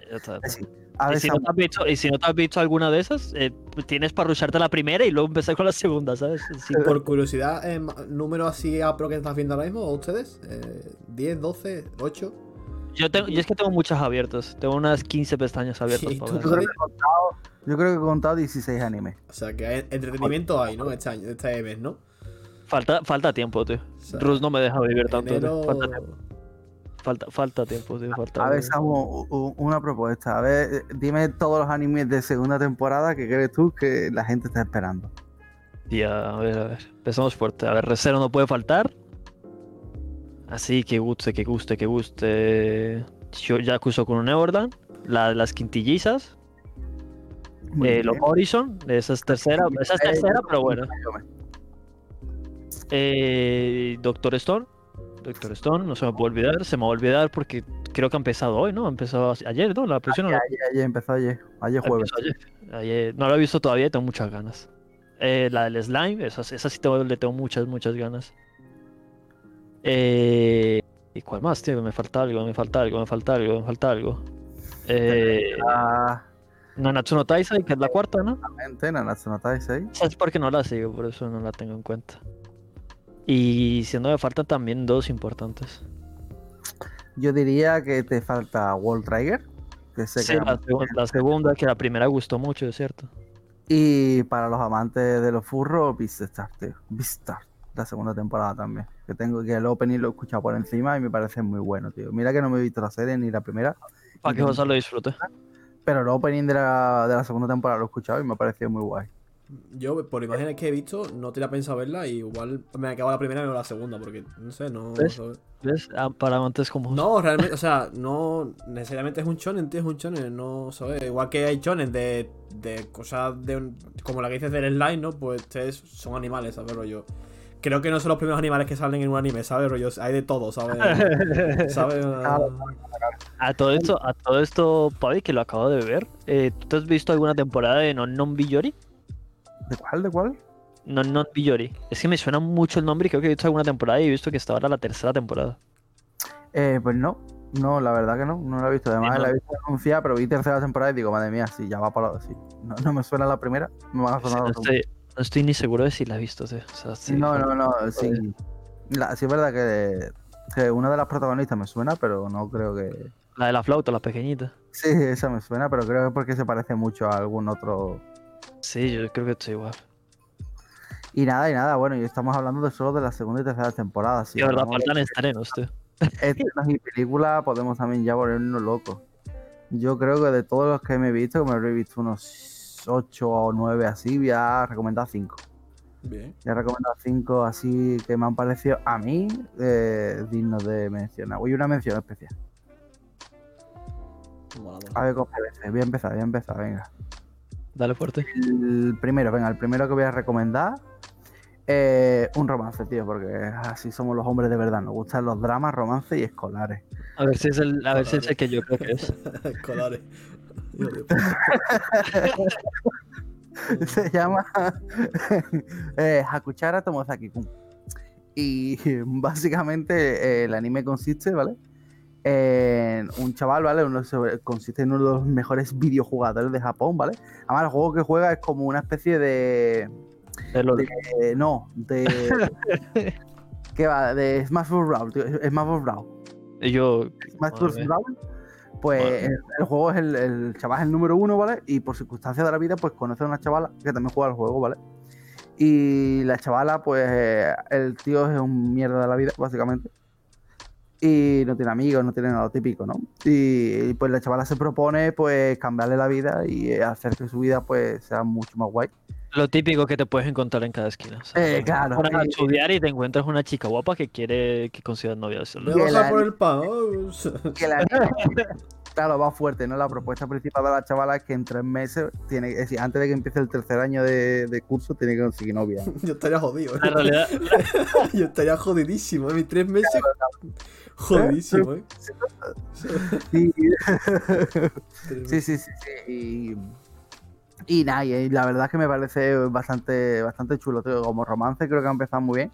Ya está. Ya Y si, no te has visto, y si no te has visto alguna de esas, eh, tienes para rusharte la primera y luego empezar con la segunda, ¿sabes? Sí, Por curiosidad, eh, ¿número así a pro que estás viendo ahora mismo? ¿O ustedes? Eh, ¿10, 12, 8? yo, tengo, yo es que tengo muchas abiertas. Tengo unas 15 pestañas abiertas. Sí, para tú ver. yo, creo que he contado, yo creo que he contado 16 animes. O sea, que hay entretenimiento hay, ¿no? Este año, este mes, ¿no? Falta, falta tiempo, tío. O sea, Rus no me deja vivir tanto. tío. Falta, tiempo, falta, falta tiempo, tío. Falta... A ver, Samu, una propuesta. A ver, eh, dime todos los animes de segunda temporada que crees tú que la gente está esperando. Tía, a ver, a ver. Empezamos fuerte. A ver, Recero no puede faltar. Así que guste, que guste, que guste. Yo ya acuso con un Neverland. La, las quintillizas. Eh, los. Horizon. Esa es tercera. Esa es Eh, tercera, pero bueno. Eh, Doctor Stone. Doctor Stone, no se me puede olvidar. Se me va a olvidar porque creo que ha empezado hoy, ¿no? Ha empezado ayer, ¿no? La presión. Ayer, ayer, ayer empezó ayer, ayer jueves. Ayer. Ayer. No lo he visto todavía y tengo muchas ganas. Eh, la del slime, esa, esa sí tengo- le tengo muchas, muchas ganas. Eh, ¿Y cuál más, tío? Me falta algo, me falta algo, me falta algo, me falta algo. Eh, Ah, Nanatsu no Taisai, que es la cuarta, ¿no? Exactamente, Nanatsu no Taisei. Esa es porque no la sigo, por eso no la tengo en cuenta. Y siendo me faltan también dos importantes. Yo diría que te falta World Trigger. Que Sí, la, segu- la segunda, que la primera gustó mucho, es cierto. Y para los amantes de los furros, Beastar, tío. Beastar. La segunda temporada también. Que tengo que el opening lo he escuchado por encima y me parece muy bueno, tío. Mira que no me he visto la serie ni la primera. Para que José lo disfrute. Pero el opening de la, de la segunda temporada lo he escuchado y me ha parecido muy guay. Yo, por imágenes que he visto, no tenía pensado verla y igual me acabo la primera y no la segunda, porque no sé, no. ¿Ves? ¿Ves? Ah, Para amantes como. No, realmente, o sea, no necesariamente es un shonen, tío, es un shonen, no, ¿sabes? Igual que hay shonen de, de cosas de un- como la que dices del slime, ¿no? Pues ustedes son animales, ¿sabes, rollo? Creo que no son los primeros animales que salen en un anime, ¿sabes, rollo? Hay de todo, ¿sabes? ¿Sabes? A todo esto, a todo esto, Pavi, que lo acabo de ver. eh, ¿Tú te has visto alguna temporada de Non Non Biyori? ¿De cuál? ¿De cuál? Non Non Biyori. Es que me suena mucho el nombre y creo que he visto alguna temporada y he visto que esta ahora la tercera temporada. Eh, pues no, no, la verdad que no, no la he visto. Además, Sí, no. la he visto anunciada, pero vi tercera temporada y digo, madre mía, sí, ya va para la. Sí. No, no me suena la primera, me van a Sí, sonar no, las estoy, no estoy ni seguro de si la he visto, tío. O sea, sí, no, no. no, no, sí. La- sí es verdad que, que una de las protagonistas me suena, pero no creo que. La de la flauta, la pequeñita. Sí, esa me suena, pero creo que es porque se parece mucho a algún otro. Sí, yo creo que estoy igual. Y nada, y nada, bueno, y estamos hablando de solo de la segunda y tercera temporada. Sí, verdad, faltan estrenos, tío. estrenos y películas, podemos también ya ponernos locos. Yo creo que de todos los que me he visto, que me habré visto unos 8 o 9 así, voy a recomendar 5. Bien. Voy a recomendar 5 así que me han parecido a mí eh, dignos de mencionar. Voy a una mención especial. Mola. A ver cómo parece. Voy a empezar, voy a empezar, venga. Dale fuerte. El primero, venga, el primero que voy a recomendar. eh, un romance, tío, porque así somos los hombres de verdad. Nos gustan los dramas, romances y escolares. A ver si es el, a ver si es el que yo creo que es. Escolares. Se llama eh, Hakuchara Tomozaki-kun. Y básicamente eh, el anime consiste, ¿vale? En un chaval, ¿vale? Uno consiste en uno de los mejores videojugadores de Japón, ¿vale? Además, el juego que juega es como una especie de. De LOL. de- no, de. ¿Qué va? De Smash Bros. Brawl, tío, Smash Bros. Brawl. Y Yo. Smash Bros. Brawl, pues el, el juego es el, el chaval es el número uno, ¿vale? Y por circunstancias de la vida, pues conoce a una chavala que también juega al juego, ¿vale? Y la chavala, pues eh, el tío es un mierda de la vida, básicamente. Y no tiene amigos, no tiene nada típico, ¿no? Y, y, pues la chavala se propone, pues, cambiarle la vida y eh, hacer que su vida, pues, sea mucho más guay. Lo típico que te puedes encontrar en cada esquina. o sea, Eh, claro. Pones a Y- estudiar y te encuentras una chica guapa que quiere que consigas novia. Voy lo- a por el pan. la claro, va fuerte, ¿no? La propuesta principal de la chavala es que en tres meses, tiene, es decir, antes de que empiece el tercer año de, de curso, tiene que conseguir novia. Yo estaría jodido. En realidad, Yo estaría jodidísimo. En mis tres meses. Eh. Y- Tres sí, meses. sí, sí, sí. Y, y nada, y la verdad es que me parece bastante, bastante chulo, tío. Como romance creo que ha empezado muy bien.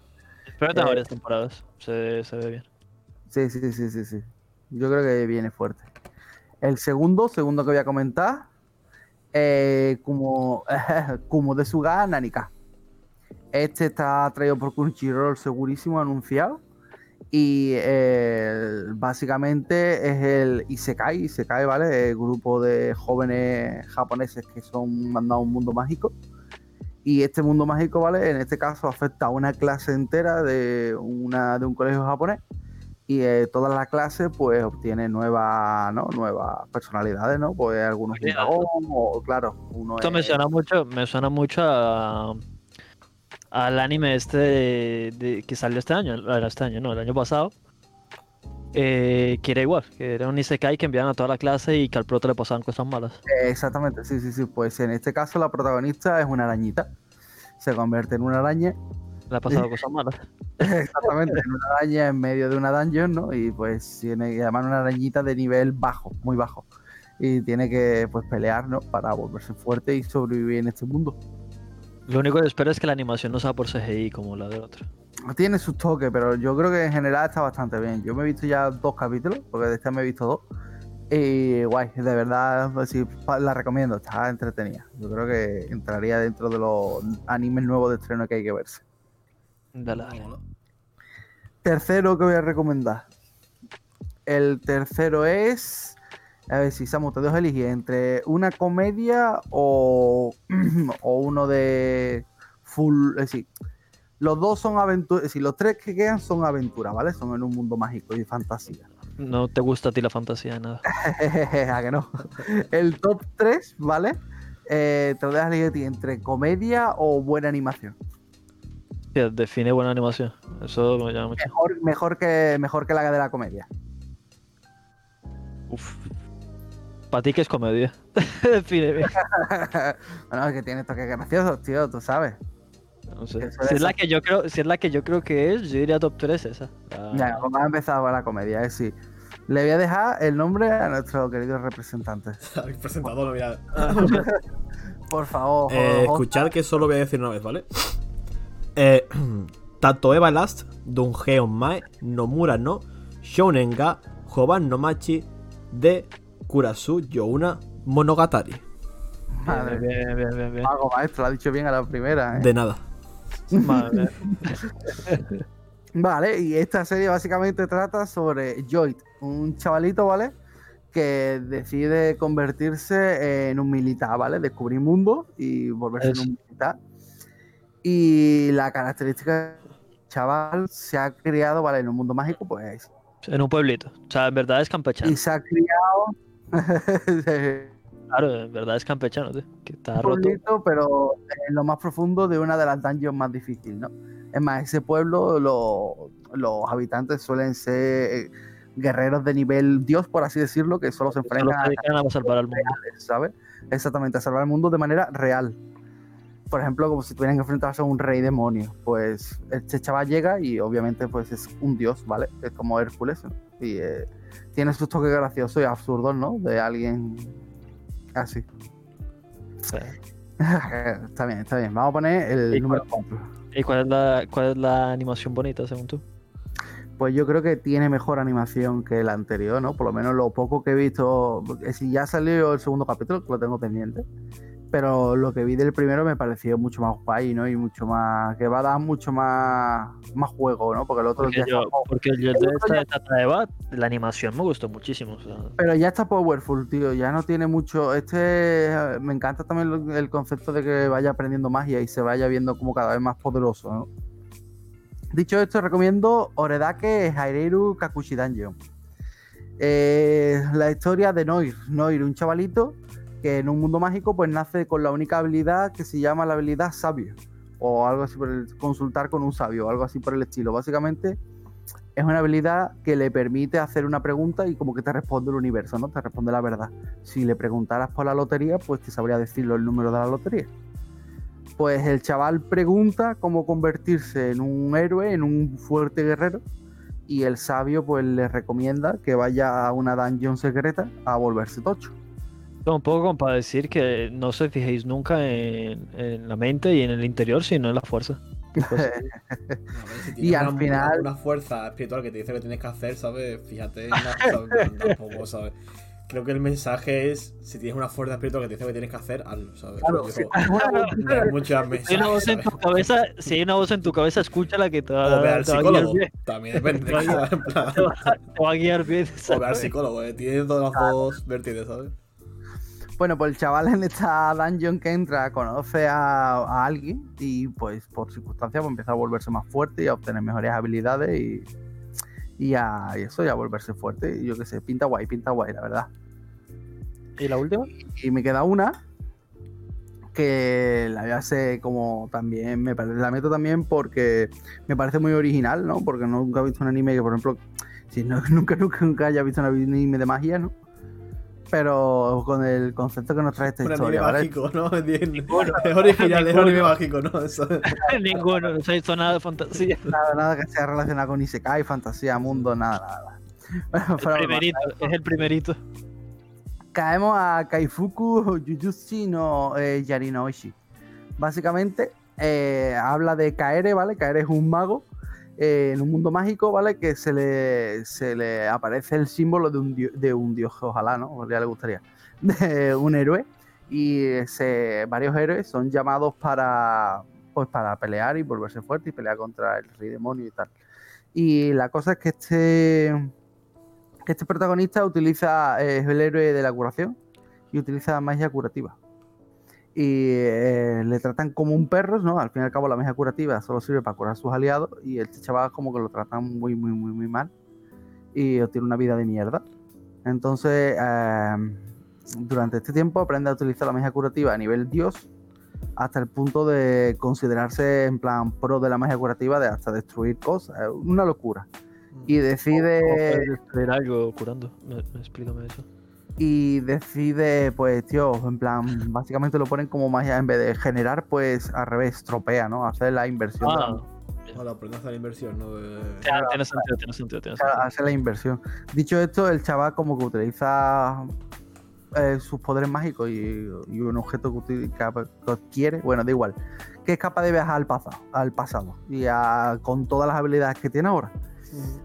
pero tengo Eh, varias temporadas. Se, se ve bien. Sí, sí, sí, sí, sí. Yo creo que viene fuerte. El segundo, segundo que voy a comentar, eh, como, como de Suga Nanika. Este está traído por Crunchyroll segurísimo, anunciado. Y eh, básicamente es el Isekai, Isekai, ¿vale? El grupo de jóvenes japoneses que son mandados a un mundo mágico. Y este mundo mágico, ¿vale? En este caso afecta a una clase entera de, una, de un colegio japonés y eh, toda la clase pues obtiene nuevas ¿no? nuevas personalidades no pues algunos un dragón, o claro uno Esto me suena mucho, me suena mucho a, al anime este de, de- que salió este año, era este año, no, el año pasado. eh, que era igual, que era un Isekai que enviaban a toda la clase y que al prota le pasaban cosas malas. exactamente sí sí sí pues en este caso la protagonista es una arañita se convierte en una araña Le ha pasado cosas malas. exactamente en una araña en medio de una dungeon no y pues tiene y además una arañita de nivel bajo muy bajo y tiene que pues pelear no para volverse fuerte y sobrevivir en este mundo Lo único que espero es que la animación no sea por CGI como la del otro. Tiene sus toques, pero yo creo que en general está bastante bien. Yo me he visto ya dos capítulos, porque de este me he visto dos. Y guay, de verdad, sí, la recomiendo, está entretenida. Yo creo que entraría dentro de los animes nuevos de estreno que hay que verse. Dale, dale. Tercero que voy a recomendar. El tercero es. A ver si Samu, te dejo elegir entre una comedia o, o uno de full. Es decir, los dos son aventuras. Es decir, los tres que quedan son aventuras, ¿vale? Son en un mundo mágico y fantasía. no te gusta a ti la fantasía, nada. ¿A que no? El top 3, ¿vale? Eh, te lo dejas elegir a ti entre comedia o buena animación. Hostia, define buena animación. Eso me llama mucho. Mejor, mejor, que, mejor que la de la comedia. Uf. Para ti que es comedia. Defíneme. bueno, es que tiene toques graciosos, tío, tú sabes. No sé. Si es la que yo creo, si es la que yo creo que es, yo diría top 3 esa. La- Ya, vamos a empezar con la comedia, es sí. Le voy a dejar el nombre a nuestro querido representante. Habéis presentado, no, mirad. Por favor. Eh, escuchad que solo voy a decir una vez, ¿vale? Eh, Tato Eva Last, Dungeon Mae, Nomura no, Shounen ga, Joban no Machi, de Kurasu Youna Monogatari. Madre. Bien, bien, bien, bien. Algo maestro, lo ha dicho bien a la primera. ¿eh? De nada. Madre mía. Vale, y esta serie básicamente trata sobre Joyd, un chavalito, ¿vale? Que decide convertirse en un militar, ¿vale? Descubrir mundo y volverse en un militar. Y la característica del chaval se ha criado, ¿vale? En un mundo mágico, pues. En un pueblito. O sea, en verdad es campechano. Y se ha criado. Claro, en verdad es campechano, tío. Que está un roto. pero en lo más profundo de una de las dungeons más difíciles, ¿no? Es más, ese pueblo, lo- los habitantes suelen ser eh, guerreros de nivel dios, por así decirlo, que solo se enfrentan a salvar al mundo. reales, ¿sabes? Exactamente, a salvar el mundo de manera real. Por ejemplo, como si tuvieran que enfrentarse a un rey demonio. Pues este chaval llega y obviamente pues es un dios, ¿vale? Es como Hércules. ¿no? Y eh, tiene sus toques graciosos y absurdos, ¿no? De alguien así. Sí. está bien, está bien. Vamos a poner el ¿Y número 4. ¿Y cuál es, la, cuál es la animación bonita, según tú? Pues yo creo que tiene mejor animación que la anterior, ¿no? Por lo menos lo poco que he visto. Si ya salió el segundo capítulo, lo tengo pendiente. Pero lo que vi del primero me pareció mucho más guay, ¿no? Y mucho más. que va a dar mucho más, más juego, ¿no? Porque el otro Porque ya yo, está. po- porque yo de esta de Tata Eva, la animación me gustó muchísimo. o sea, Pero ya está powerful, tío. Ya no tiene mucho. Este. eh, Me encanta también el concepto de que vaya aprendiendo magia y se vaya viendo como cada vez más poderoso, ¿no? Dicho esto, recomiendo Oredake Haireiru Kakushi Dungeon. Eh, la historia de Noir. Noir, un chavalito que en un mundo mágico pues nace con la única habilidad que se llama la habilidad sabio. O algo así por el consultar con un sabio, algo así por el estilo. Básicamente es una habilidad que le permite hacer una pregunta y como que te responde el universo, ¿no? Te responde la verdad. Si le preguntaras por la lotería, pues te sabría decirlo el número de la lotería. Pues el chaval pregunta cómo convertirse en un héroe, en un fuerte guerrero, y el sabio pues le recomienda que vaya a una dungeon secreta a volverse tocho. Un poco como para decir que no os fijéis nunca en, en la mente y en el interior, sino en la fuerza. Pues, ver, si Y tienes al una, final- una fuerza espiritual que te dice que tienes que hacer, ¿sabes? Fíjate, en la- tampoco, ¿sabes? Creo que el mensaje es: si tienes una fuerza espiritual que te dice que tienes que hacer, hazlo, ¿sabes? Claro, no si hay una voz en tu cabeza, si hay una voz en tu cabeza, escúchala que te va, O ve al te va a guiar psicólogo. bien. También depende. Te va a guiar- bien. O ve al psicólogo, eh. Tiene todas las dos vertientes, ¿sabes? Bueno, pues el chaval en esta dungeon que entra conoce a, a alguien y pues por circunstancias pues, empieza a volverse más fuerte y a obtener mejores habilidades y, y, a, y eso, y a volverse fuerte. Y yo qué sé, pinta guay, pinta guay, la verdad. ¿Y la última? Y me queda una que la voy a hacer como también, me parece, la meto también porque me parece muy original, ¿no? Porque nunca he visto un anime que, por ejemplo, si no, nunca, nunca, nunca haya visto un anime de magia, ¿no? Pero con el concepto que nos trae esta Un anime historia, ¿vale? mágico, ¿no? Es original, es un anime mágico, ¿no? Eso- Ninguno, no se ha visto nada de fantasía. Nada, nada que sea relacionado con Isekai, fantasía, mundo, nada, nada. Bueno, El primerito, es el primerito. caemos a Kaifuku Jujutsu no eh, Yarinoishi. Básicamente eh, habla de Kaere, ¿vale? Kaere es un mago en un mundo mágico, ¿vale? Que se le, se le aparece el símbolo de un, dio- de un dios, ojalá, ¿no? Ya le gustaría. De un héroe. Y ese, varios héroes son llamados para, pues, para pelear y volverse fuerte y pelear contra el rey demonio y tal. Y la cosa es que este, que este protagonista utiliza, es el héroe de la curación y utiliza magia curativa. Y eh, le tratan como un perro, ¿no? Al fin y al cabo la magia curativa solo sirve para curar a sus aliados y este chaval como que lo tratan muy, muy, muy, muy mal. y obtiene una vida de mierda. Entonces, eh, durante este tiempo aprende a utilizar la magia curativa a nivel dios hasta el punto de considerarse en plan pro de la magia curativa de hasta destruir cosas. Una locura. Y ¿Cómo decide puedes destruir algo curando? Me, me- explícame eso. Y decide, pues, tío, en plan, básicamente lo ponen como magia en vez de generar, pues, al revés, tropea, ¿no? Hacer la inversión. la Ah, Ahora, aprendes a hacer la inversión, ¿no? De- tiene, tiene sentido, tiene sentido, tiene sentido. hace la inversión. Dicho esto, el chaval como que utiliza eh, sus poderes mágicos y, y un objeto que, util- que- que adquiere, bueno, da igual, que es capaz de viajar al pasado, al pasado y a- con todas las habilidades que tiene ahora.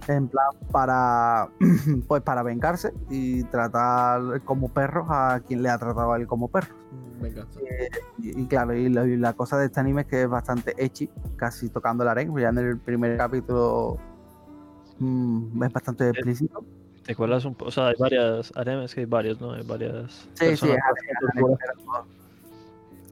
En plan, para pues para vengarse y tratar como perros a quien le ha tratado a él como perro. Mm, Venga. Y, y claro, y la, y la cosa de este anime es que es bastante ecchi, casi tocando la arena, ya en el primer capítulo mm, es bastante explícito. ¿Te acuerdas un poco? O sea, hay varias animes que hay varias, ¿no? Hay varias. Sí, sí.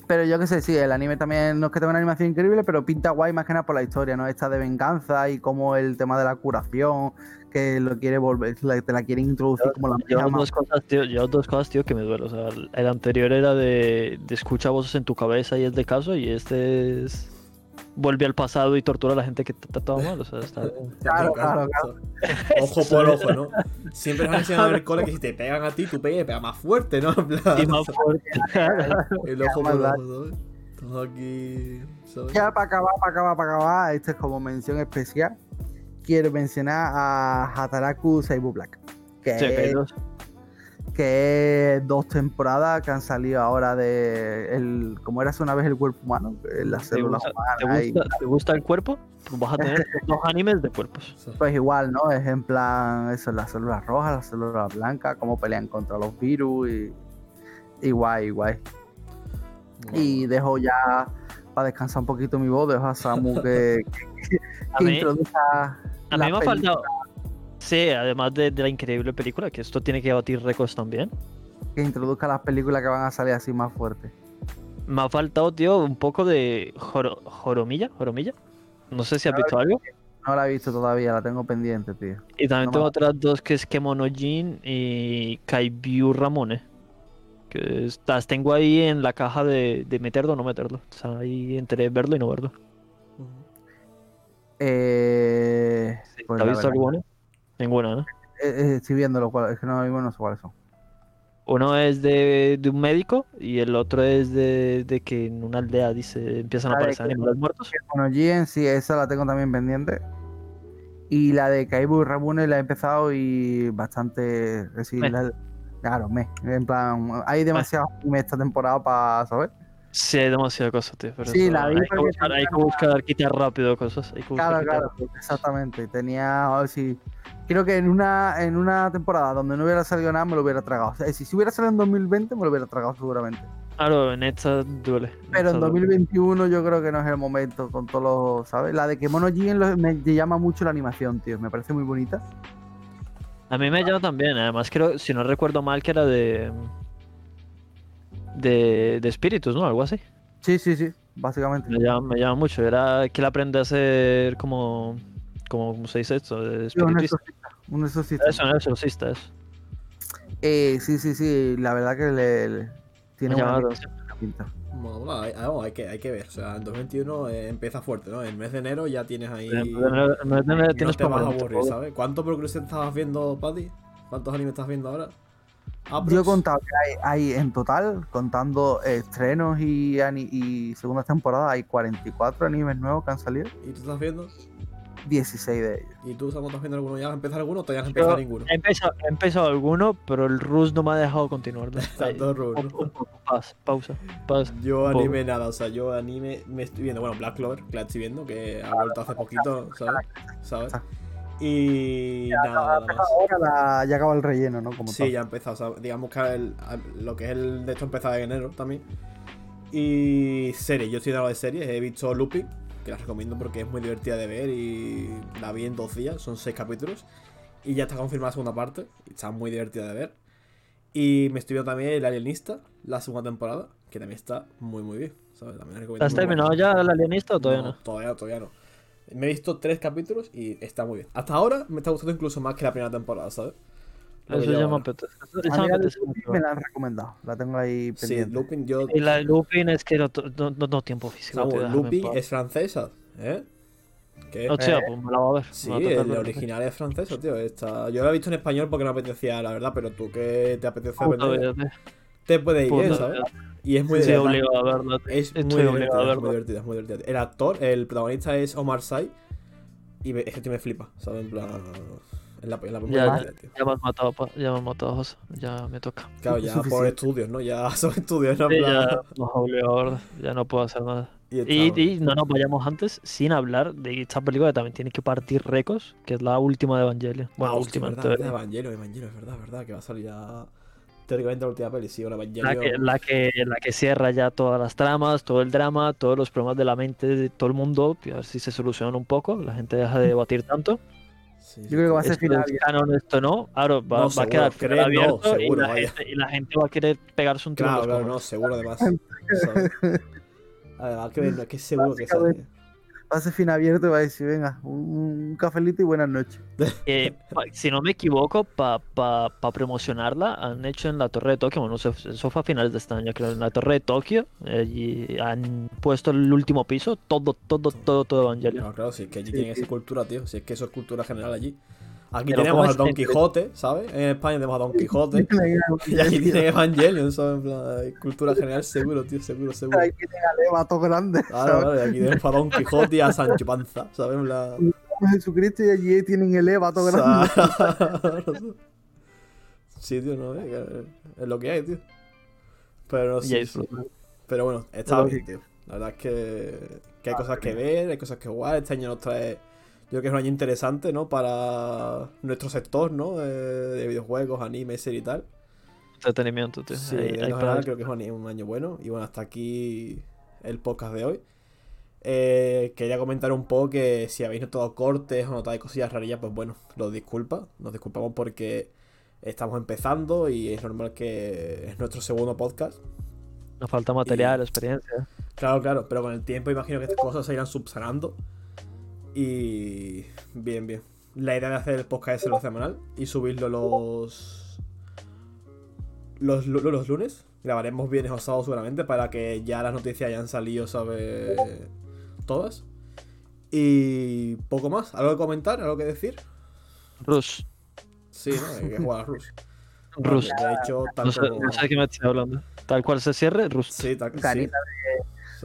Pero- yo qué sé, sí, el anime también no es que tenga una animación increíble, pero pinta guay más que nada por la historia, ¿no? Esta de venganza y como el tema de la curación, que lo quiere volver, la- te la quieren introducir como la magia dos cosas, tío, llevas dos cosas, tío, que me duele. O sea, el- el anterior era de, de escucha voces en tu cabeza y es de caso, y este es. Vuelve al pasado y tortura a la gente que te trataba mal. O sea, está. Claro, claro, Ojo por ojo, ¿no? Siempre nos han enseñado en el cole que si te pegan a ti, tú pegas pega más fuerte, ¿no? En plan, Y más fuerte. el ojo por ojo, ¿sabes? Estamos aquí, ¿sabes? Ya para acabar, para acabar, para acabar, esto es como mención especial. Quiero mencionar a Hataraku Seibu Black. Que, Sí, es. Que es dos temporadas que han salido ahora de el, como eras una vez el cuerpo humano, eh, las ¿Te células gusta, humanas. te y- gusta- te gusta el cuerpo? Pues vas a tener dos animes de cuerpos. pues igual, ¿no? Es en plan, eso, las células rojas, las células blancas, cómo pelean contra los virus y, y guay, guay. Y dejo ya para descansar un poquito mi voz, dejo a Samu que, que, que mí- introduzca A la mí me ha faltado. Sí, además de, de la increíble película, que esto tiene que batir récords también. que introduzca las películas que van a salir así más fuertes. Me ha faltado, tío, un poco de joro- joromilla, joromilla. No sé si has visto algo. No la he visto todavía, la tengo pendiente, tío. Y también no tengo otras dos que es Kemonojin y Kaibyu Ramone. Que las tengo ahí en la caja de, de meterlo o no meterlo. O sea, ahí entre verlo y no verlo. Eh, pues ¿Has visto verdad, Ninguna, ¿no? eh, eh, viéndolo, cuál- es que no, no sé cuáles son. Uno es de, de un médico y el otro es de, de que en una aldea dice empiezan a Ah, aparecer animales muertos. Bueno, Gien, sí, esa la tengo también pendiente. Y la de Kaibu y Rabune la he empezado y bastante. es decir, Meh. la- claro, me. En plan, hay demasiados anime esta temporada para saber. Sí, hay demasiada cosa, tío. Pero Sí, eso, la vi hay, que buscar, hay que buscar quitar rápido cosas. Hay que buscar Claro, claro, exactamente. Tenía, a ver si. Creo que en una, en una temporada donde no hubiera salido nada me lo hubiera tragado. O sea, si, si hubiera salido en 2020 me lo hubiera tragado seguramente. Claro, en esta duele. en Pero en esta duele. 2021 yo creo que no es el momento con todos los, ¿sabes? La de Jin lo- me llama mucho la animación, tío. Me parece muy bonita. A mí me llama también, además creo, si no recuerdo mal, que era de. De, de espíritus, ¿no? Algo así. Sí, sí, sí, básicamente. Me llama, me llama mucho. Era que él aprende a ser como. como ¿Cómo se dice esto? Sí, un exorcista. Un exorcista. Eso, un exorcista, eso. Eh, sí, sí, sí. La verdad que le, le- tiene atención. pinta. Bueno, bueno, hay, hay- hay que, hay que ver. O sea, en 2021 eh, empieza fuerte, ¿no? El mes de enero ya tienes ahí. En vez de- en vez de- no tienes te vas a aburrir, ¿sabes? ¿Cuánto progreso estabas viendo, Paddy? ¿Cuántos animes estás viendo ahora? Yo he contado que hay, hay en total, contando estrenos y, y segundas temporadas, hay 44 animes nuevos que han salido. ¿Y tú estás viendo? 16 de ellos. ¿Y tú, Samu, estás viendo alguno? ¿Ya has empezado alguno o todavía no has empezado ninguno? He empezado, he empezado alguno, pero el Rus no me ha dejado continuar. ¿no? Poco, paz, pausa, pausa. Yo anime nada, o sea, yo anime me estoy viendo, bueno, Black Clover, que la estoy viendo, que ha vuelto hace poquito, ¿sabes? ¿Sabes? Y nada más. Ahora la- ya acaba el relleno, ¿no? Como Sí, tal. ya ha empezado, o sea, digamos que el- lo que es el de esto empezaba en enero también. Y series, yo estoy dando de series, he visto Lupin, que la recomiendo porque es muy divertida de ver y la vi en dos días, son seis capítulos. Y ya está confirmada la segunda parte, y está muy divertida de ver. Y me estoy viendo también El Alienista, la segunda temporada, que también está muy muy bien, ¿sabes? También recomiendo ¿Has terminado ya el alienista o todavía no? Todavía, todavía no. Me he visto tres capítulos y está muy bien. Hasta ahora me está gustando incluso más que la primera temporada, ¿sabes? Lo Eso ya me apetece. Me la de apetece Lupin mucho. me la han recomendado. La tengo ahí Sí, pendiente. Lupin, yo. Y la de Lupin es que no, no, no tengo tiempo físico. En Lupin paz. es francesa, ¿eh? ¿Qué? Hostia, Eh, pues me la voy a ver. Sí, el original es francés, tío. Esta... Yo lo he visto en español porque no apetecía, la verdad, pero tú que te apetece aprender, te puede ir bien. ¿sabes? Y es muy obligado a tío. Es muy Estoy obligado a divertida, es muy divertida, es muy divertida. El actor, el protagonista es Omar Sy y me, ese tío me flipa, ¿sabes? En plan... En la, en la primera Ya, tío. Ya me has matado, pa. Ya me has matado, José. Ya me toca. Claro, Es ya por estudios, ¿no? Ya son estudios, ¿no? Sí, ya no puedo hacer nada. Y, no nos vayamos antes sin hablar de esta película que también tiene que partir récords, que es la última de Evangelion. Bueno, Ah, última verdad, teoría. verdad, Evangelion, Evangelion, es verdad, verdad, que va a salir ya teóricamente la última peli, sí, ahora La Evangelion. que, la, que, la que cierra ya todas las tramas, todo el drama, todos los problemas de la mente de todo el mundo, y a ver si se solucionan un poco, la gente deja de debatir tanto. Sí, Yo creo que va a ser Esto final canon, esto no, ahora va, No, va a quedar no, abierto y, la gente, y la gente va a querer pegarse un tiro Claro, claro, no, seguro además. Además que no es que seguro que sale. Ser fin abierto y va a decir, venga, un, un cafelito y buenas noches. Eh, pa- si no me equivoco, para pa, pa promocionarla han hecho en la Torre de Tokio, bueno, eso, fue a finales de este año, creo, en la Torre de Tokio, eh, y han puesto el último piso, todo, todo, todo, todo Evangelion. Claro, claro, si es que allí Sí, tienen sí. esa cultura, tío. Si es que eso es cultura general allí. Aquí tenemos al Don en- Quijote, ¿sabes? En España tenemos a Don Quijote. Y aquí tienen Evangelion, ¿sabes? En plan, cultura general seguro, tío, seguro, seguro. Hay que tener levato grande. Claro, claro, y aquí tenemos a Don Quijote y a Sancho Panza, ¿sabes? En plan, Jesucristo y allí tienen el levato grande. Sí, tío, no, eh, es lo que hay, tío. Pero no Y sé. ahí disfrutar. Pero bueno, está bien, tío. La verdad es que, que hay cosas que ver, hay cosas que jugar. Este año nos trae. Yo creo que es un año interesante, ¿no? Para nuestro sector, ¿no? De, de videojuegos, anime, serie y tal. Entretenimiento, tío. Sí, Ahí- en ahí general para- creo que es un año, bueno. Y bueno, hasta aquí el podcast de hoy. Eh, quería comentar un poco que si habéis notado cortes o notáis cosillas rarillas, pues bueno, los disculpa. Nos disculpamos porque estamos empezando y es normal que es nuestro segundo podcast. Nos falta material, Y- experiencia. Claro, claro, pero con el tiempo imagino que estas cosas se irán subsanando. Y bien, bien. La idea de hacer el podcast es lo semanal y subirlo los, los los lunes. Grabaremos viernes o sábado seguramente para que ya las noticias hayan salido, ¿sabes? Todas. Y poco más. ¿Algo que comentar? ¿Algo que decir? Rush. Sí, ¿no? Hay que jugar a Rush. Rush. De hecho, No tanto sé, como- no sé de qué me estoy hablando. Tal cual se cierre, Rush. Sí, tal sí. Ganita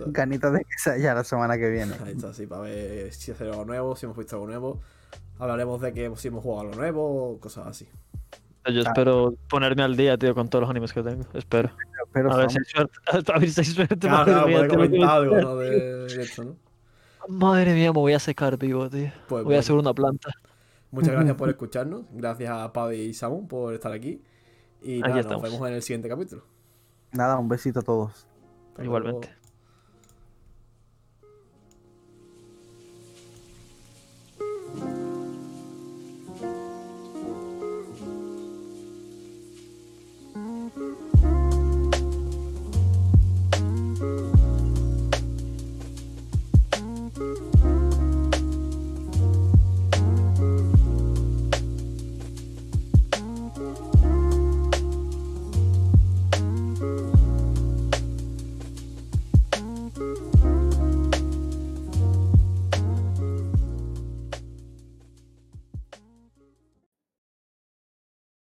Sí. Ganitas de que sea ya la semana que viene. Ahí está, sí, para ver si hacer algo nuevo, si hemos visto algo nuevo. Hablaremos de que si hemos jugado algo nuevo, cosas así. Yo espero ponerme al día, tío, con todos los animes que tengo. Espero. Pero A ver si hay suerte. A ver si hay suerte. Claro, madre claro, mía, me- algo, ¿no? De, de esto, ¿no? Madre mía, me voy a secar vivo, tío. Pues Voy a hacer una planta. Muchas gracias por escucharnos. Gracias a Paddy y Samu por estar aquí. Y Aquí nada, nos estamos. vemos en el siguiente capítulo. Nada, un besito a todos. Hasta Igualmente. luego.